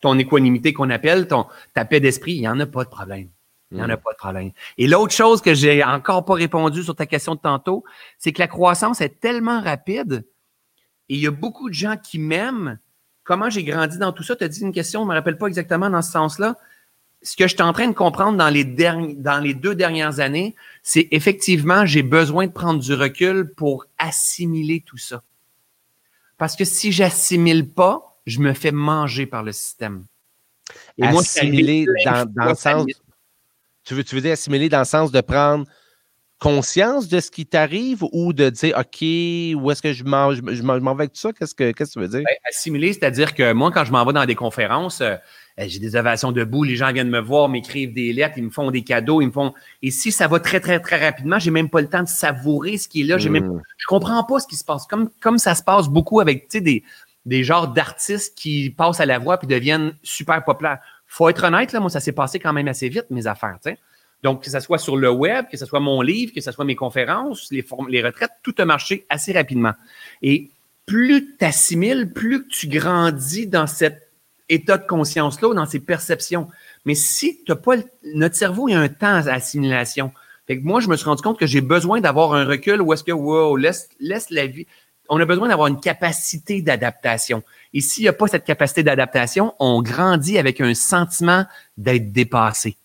Ton équanimité qu'on appelle, ton, ta paix d'esprit, il n'y en a pas de problème. Il n'y en a mm. pas de problème. Et l'autre chose que j'ai encore pas répondu sur ta question de tantôt, c'est que la croissance est tellement rapide et il y a beaucoup de gens qui m'aiment. Comment j'ai grandi dans tout ça? Tu as dit une question, je ne me rappelle pas exactement dans ce sens-là. Ce que je suis en train de comprendre dans les, dans les deux dernières années, c'est effectivement, j'ai besoin de prendre du recul pour assimiler tout ça. Parce que si j'assimile pas, je me fais manger par le système. Et assimiler dans, [LAUGHS] dans le sens. Tu veux, tu veux dire assimiler dans le sens de prendre conscience de ce qui t'arrive ou de dire OK, où est-ce que je m'en, je, m'en vais avec tout ça? Qu'est-ce que, qu'est-ce que tu veux dire? Ben, assimiler, c'est-à-dire que moi, quand je m'en vais dans des conférences, euh, j'ai des ovations debout, les gens viennent me voir, m'écrivent des lettres, ils me font des cadeaux, ils me font. Et si ça va très, très, très rapidement, j'ai même pas le temps de savourer ce qui est là. J'ai même... Hmm. Je comprends pas ce qui se passe. Comme, comme ça se passe beaucoup avec des, des genres d'artistes qui passent à la voix puis deviennent super populaires. Faut être honnête, là, moi, ça s'est passé quand même assez vite, mes affaires. sais. Donc, que ce soit sur le web, que ce soit mon livre, que ce soit mes conférences, les, les retraites, tout a marché assez rapidement. Et plus tu assimiles, plus tu grandis dans cette état de conscience-là dans ces perceptions. Mais si tu pas. notre cerveau, il y a un temps d'assimilation. Fait moi, je me suis rendu compte que j'ai besoin d'avoir un recul où est-ce que, wow, laisse, laisse la vie. On a besoin d'avoir une capacité d'adaptation. Et s'il n'y a pas cette capacité d'adaptation, on grandit avec un sentiment d'être dépassé.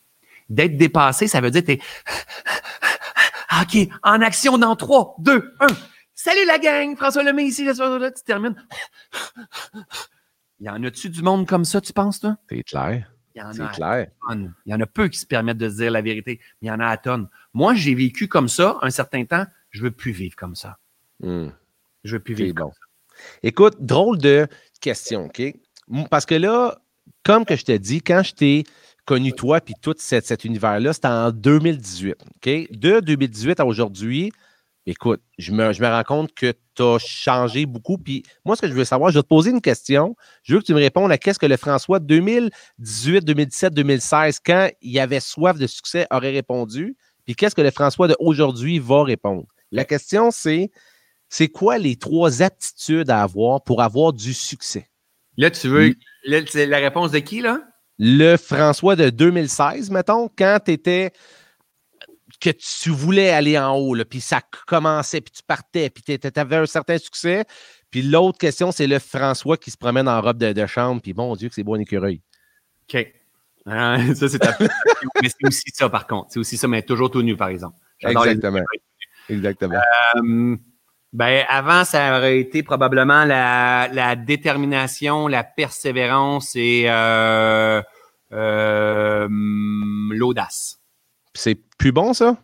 D'être dépassé, ça veut dire que [LAUGHS] tu OK, en action dans 3, 2, 1. Salut la gang, François Lemay ici, là, tu termines. Il y en a-tu du monde comme ça, tu penses, toi? C'est clair. Il y en a clair. Il y en a peu qui se permettent de se dire la vérité, mais il y en a à tonnes. Moi, j'ai vécu comme ça un certain temps. Je ne veux plus vivre comme ça. Hmm. Je ne veux plus vivre comme ça. Écoute, drôle de question, OK? Parce que là, comme que je t'ai dit, quand je t'ai connu toi puis tout cet, univers-là, c'était en 2018. OK? De 2018 à aujourd'hui, écoute, je me, je me rends compte que tu as changé beaucoup. Puis moi, ce que je veux savoir, je vais te poser une question. Je veux que tu me répondes à qu'est-ce que le François 2018, 2017, 2016, quand il avait soif de succès, aurait répondu. Puis qu'est-ce que le François d'aujourd'hui va répondre? La question, c'est c'est quoi les trois aptitudes à avoir pour avoir du succès? Là, tu veux la réponse de qui, là? Le François de 2016, mettons, quand tu étais que tu voulais aller en haut, puis ça commençait, puis tu partais, puis tu avais un certain succès. Puis l'autre question, c'est le François qui se promène en robe de, chambre, puis bon Dieu que c'est bon un écureuil. OK. Ah, ça, c'est [LAUGHS] Mais c'est aussi ça, par contre. C'est aussi ça, mais toujours tout nu, par exemple. Exactement. Exactement. Euh, ben, avant, ça aurait été probablement la, détermination, la persévérance et euh, euh, l'audace. C'est plus bon, ça?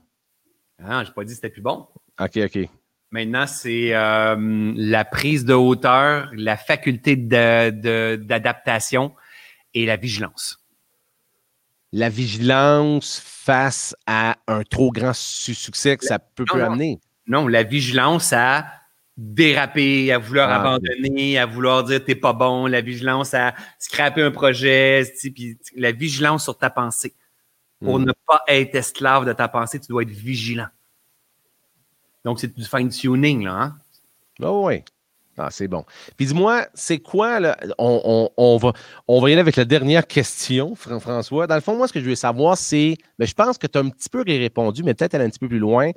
Ah, j'ai pas dit que c'était plus bon. OK, OK. Maintenant, c'est euh, la prise de hauteur, la faculté d'adaptation et la vigilance. La vigilance face à un trop grand succès que ça peut, amener. Non, la vigilance à déraper, à vouloir ah, abandonner, à vouloir dire t'es pas bon, la vigilance à scraper un projet, puis la vigilance sur ta pensée. Pour hmm. ne pas être esclave de ta pensée, tu dois être vigilant. Donc, c'est du fine-tuning, là. Hein? Oh oui. Ah, c'est bon. Puis dis-moi, c'est quoi, là, on, va, on va y aller avec la dernière question, François. Dans le fond, moi, ce que je veux savoir, c'est, mais ben, je pense que tu as un petit peu répondu, mais peut-être aller un petit peu plus loin.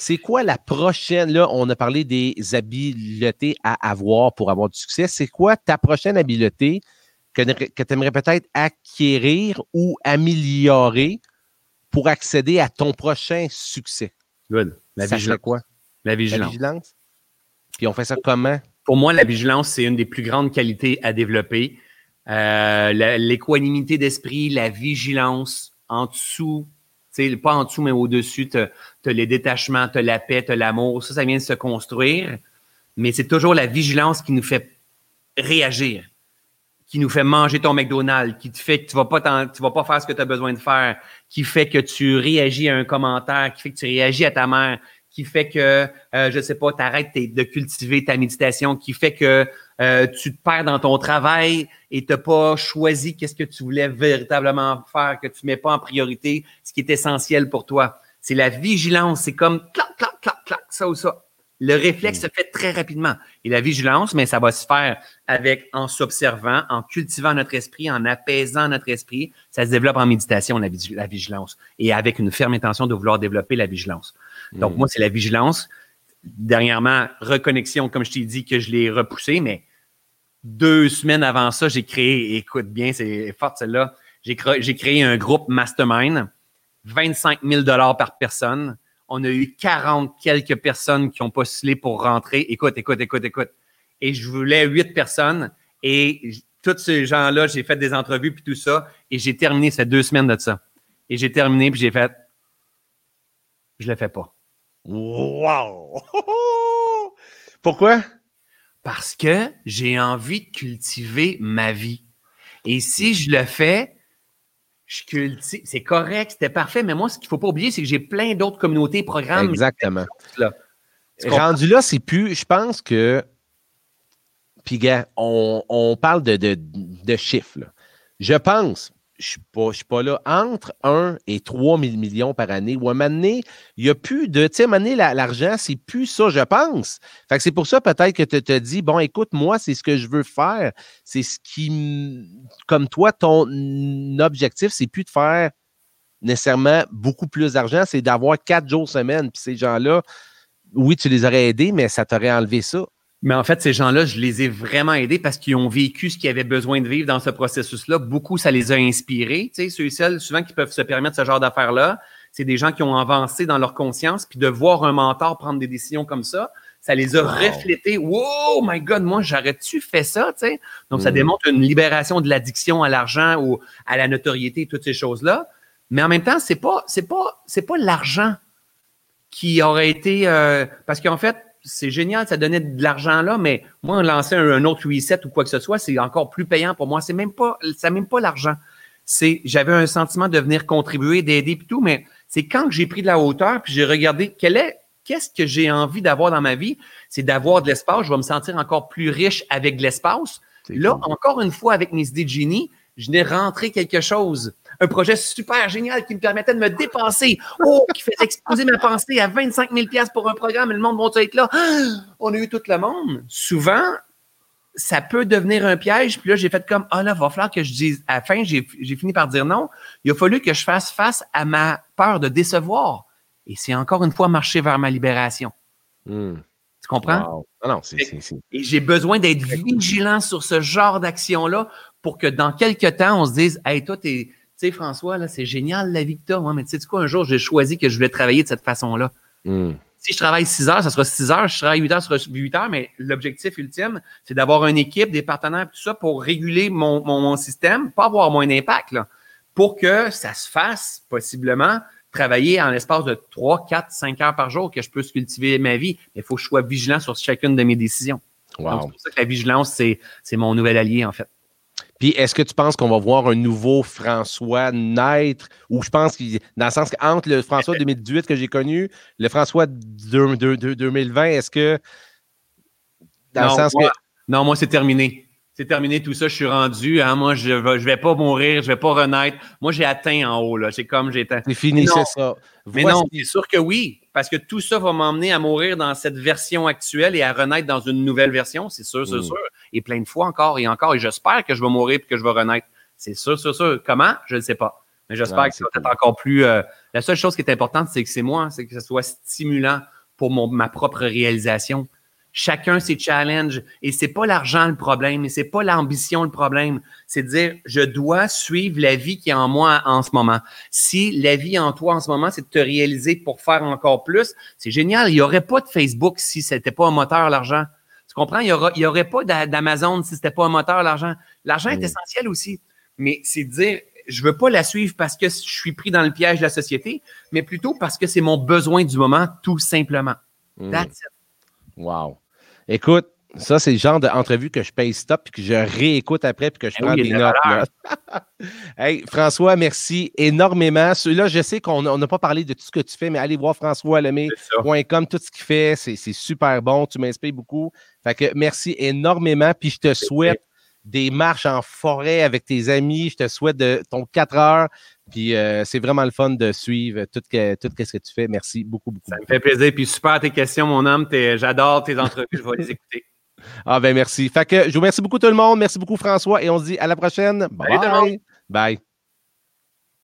C'est quoi la prochaine, là, on a parlé des habiletés à avoir pour avoir du succès. C'est quoi ta prochaine habileté que, tu aimerais peut-être acquérir ou améliorer pour accéder à ton prochain succès? Good. La vigilance. quoi? La vigilance. La vigilance. Puis on fait ça comment? Pour moi, la vigilance, c'est une des plus grandes qualités à développer. Euh, l'équanimité d'esprit, la vigilance, en dessous, pas en dessous, mais au-dessus, tu as, les détachements, tu as la paix, tu as l'amour. Ça, ça vient de se construire. Mais c'est toujours la vigilance qui nous fait réagir qui nous fait manger ton McDonald's, qui te fait que tu vas pas vas pas faire ce que tu as besoin de faire, qui fait que tu réagis à un commentaire, qui fait que tu réagis à ta mère, qui fait que, euh, je sais pas, tu arrêtes de cultiver ta méditation, qui fait que euh, tu te perds dans ton travail et tu n'as pas choisi qu'est-ce que tu voulais véritablement faire, que tu mets pas en priorité ce qui est essentiel pour toi. C'est la vigilance, c'est comme clac, clac, clac, clac, ça ou ça. Le réflexe mm. se fait très rapidement. Et la vigilance, mais ça va se faire avec en s'observant, en cultivant notre esprit, en apaisant notre esprit. Ça se développe en méditation, la, vigilance, et avec une ferme intention de vouloir développer la vigilance. Donc, mm. moi, c'est la vigilance. Dernièrement, reconnexion, comme je t'ai dit, que je l'ai repoussé, mais deux semaines avant ça, j'ai créé, écoute bien, c'est fort celle-là, j'ai créé, créé un groupe mastermind, 25 000 par personne on a eu 40 quelques personnes qui ont postulé pour rentrer. Écoute, écoute, écoute, écoute. Et je voulais huit personnes. Et tous ces gens-là, j'ai fait des entrevues puis tout ça. Et j'ai terminé, fait deux semaines de ça. Et j'ai terminé puis j'ai fait, je le fais pas. Wow! [LAUGHS] Pourquoi? Parce que j'ai envie de cultiver ma vie. Et si je le fais, je cultive. C'est correct, c'était parfait, mais moi, ce qu'il ne faut pas oublier, c'est que j'ai plein d'autres communautés, programmes. Exactement. Rendu là, c'est plus. Je pense que. Puis, gars, on, parle de, de, chiffres. Je pense, je pas, suis pas là. Entre 1 et 3 000 millions par année, ou à un moment donné, il n'y a plus de. Tu sais, l'argent, c'est plus ça, je pense. C'est pour ça peut-être que tu te dis, bon, écoute, moi, c'est ce que je veux faire. C'est ce qui. Comme toi, ton objectif, c'est plus de faire nécessairement beaucoup plus d'argent, c'est d'avoir quatre jours semaine. Puis ces gens-là, oui, tu les aurais aidés, mais ça t'aurait enlevé ça. Mais en fait, ces gens-là, je les ai vraiment aidés parce qu'ils ont vécu ce qu'ils avaient besoin de vivre dans ce processus-là. Beaucoup, ça les a inspirés. Tu sais, ceux et celles, souvent, qui peuvent se permettre ce genre d'affaires-là, c'est des gens qui ont avancé dans leur conscience. Puis de voir un mentor prendre des décisions comme ça, ça les a reflétés. Wow, my God, moi, j'aurais-tu fait ça? Tu sais? Donc, ça mm. démontre une libération de l'addiction à l'argent ou à la notoriété, toutes ces choses-là. Mais en même temps, c'est pas, c'est pas, c'est pas l'argent qui aurait été, euh, parce qu'en fait, c'est génial, ça donnait de l'argent là, mais moi, lancer un, autre reset ou quoi que ce soit, c'est encore plus payant pour moi. C'est même pas, c'est même pas l'argent. C'est, j'avais un sentiment de venir contribuer, d'aider et tout, mais c'est quand j'ai pris de la hauteur puis j'ai regardé quel est, qu'est-ce que j'ai envie d'avoir dans ma vie, c'est d'avoir de l'espace. Je vais me sentir encore plus riche avec de l'espace. Là, encore une fois, avec mes idées de génie, je n'ai rentré quelque chose un projet super génial qui me permettait de me dépasser. Oh, qui faisait exploser ma pensée à 25 000 pour un programme et le monde va être là? [GASPS] On a eu tout le monde. Souvent, ça peut devenir un piège. Puis là, j'ai fait comme, ah là, il va falloir que je dise, à la fin, j'ai fini par dire non. Il a fallu que je fasse face à ma peur de décevoir. Et c'est encore une fois marcher vers ma libération. Hmm. Tu comprends? Ah non, c'est, Et j'ai besoin d'être vigilant sur ce genre d'action-là pour que dans quelques temps, on se dise, hey, toi, t'es, tu sais, François, là, c'est génial la vie que tu as. mais tu sais, quoi, un jour, j'ai choisi que je voulais travailler de cette façon-là. Hmm. Si je travaille 6 heures, ça sera 6 heures. Je travaille 8 heures, ça sera 8 heures. Mais l'objectif ultime, c'est d'avoir une équipe, des partenaires, tout ça pour réguler mon, mon, système, pas avoir moins d'impact, là, pour que ça se fasse possiblement travailler en l'espace de 3, 4, 5 heures par jour, que je puisse cultiver ma vie. Mais il faut que je sois vigilant sur chacune de mes décisions. Wow. c'est pour ça que la vigilance, c'est mon nouvel allié, en fait. Puis est-ce que tu penses qu'on va voir un nouveau François naître? Ou je pense qu'il, dans le sens qu'entre le François 2018 que j'ai connu, le François 2020, est-ce que. Dans non, le sens moi, que. Non, moi, c'est terminé. C'est terminé tout ça, je suis rendu. Hein, moi, je ne vais, pas mourir, je ne vais pas renaître. Moi, j'ai atteint en haut. Là. C'est comme j'ai C'est fini, c'est ça. Mais non, c'est sûr que oui, parce que tout ça va m'emmener à mourir dans cette version actuelle et à renaître dans une nouvelle version, c'est sûr, c'est mm. sûr et plein de fois encore et encore. Et j'espère que je vais mourir et que je vais renaître. C'est sûr, sûr, sûr. Comment? Je ne sais pas. Mais j'espère que ça va être encore plus. Euh, la seule chose qui est importante, c'est que c'est moi, c'est que ce soit stimulant pour mon, ma propre réalisation. Chacun ses challenges et c'est pas l'argent le problème et c'est pas l'ambition le problème. C'est de dire je dois suivre la vie qui est en moi en ce moment. Si la vie en toi en ce moment, c'est de te réaliser pour faire encore plus, c'est génial. Il y aurait pas de Facebook si c'était pas un moteur l'argent comprends? Il n'y aurait pas d'Amazon si ce n'était pas un moteur, l'argent. L'argent est essentiel aussi. Mais c'est dire, je ne veux pas la suivre parce que je suis pris dans le piège de la société, mais plutôt parce que c'est mon besoin du moment, tout simplement. Mm. That's it. Wow. Écoute, ça, c'est le genre d'entrevue que je paye stop puis que je réécoute après puis que je eh prends des notes. [LAUGHS] hey, François, merci énormément. Là, je sais qu'on n'a pas parlé de tout ce que tu fais, mais allez voir françoislemay.com, tout ce qu'il fait, c'est super bon. Tu m'inspires beaucoup. Fait que merci énormément. Puis je te souhaite des marches en forêt avec tes amis. Je te souhaite de ton 4 heures. Puis euh, c'est vraiment le fun de suivre tout, ce que tu fais. Merci beaucoup, beaucoup. Ça me fait plaisir. Puis super tes questions, mon homme. J'adore tes entrevues. je vais les écouter. Ah ben merci. Fait que je vous remercie beaucoup tout le monde. Merci beaucoup François et on se dit à la prochaine. Bye. Bye.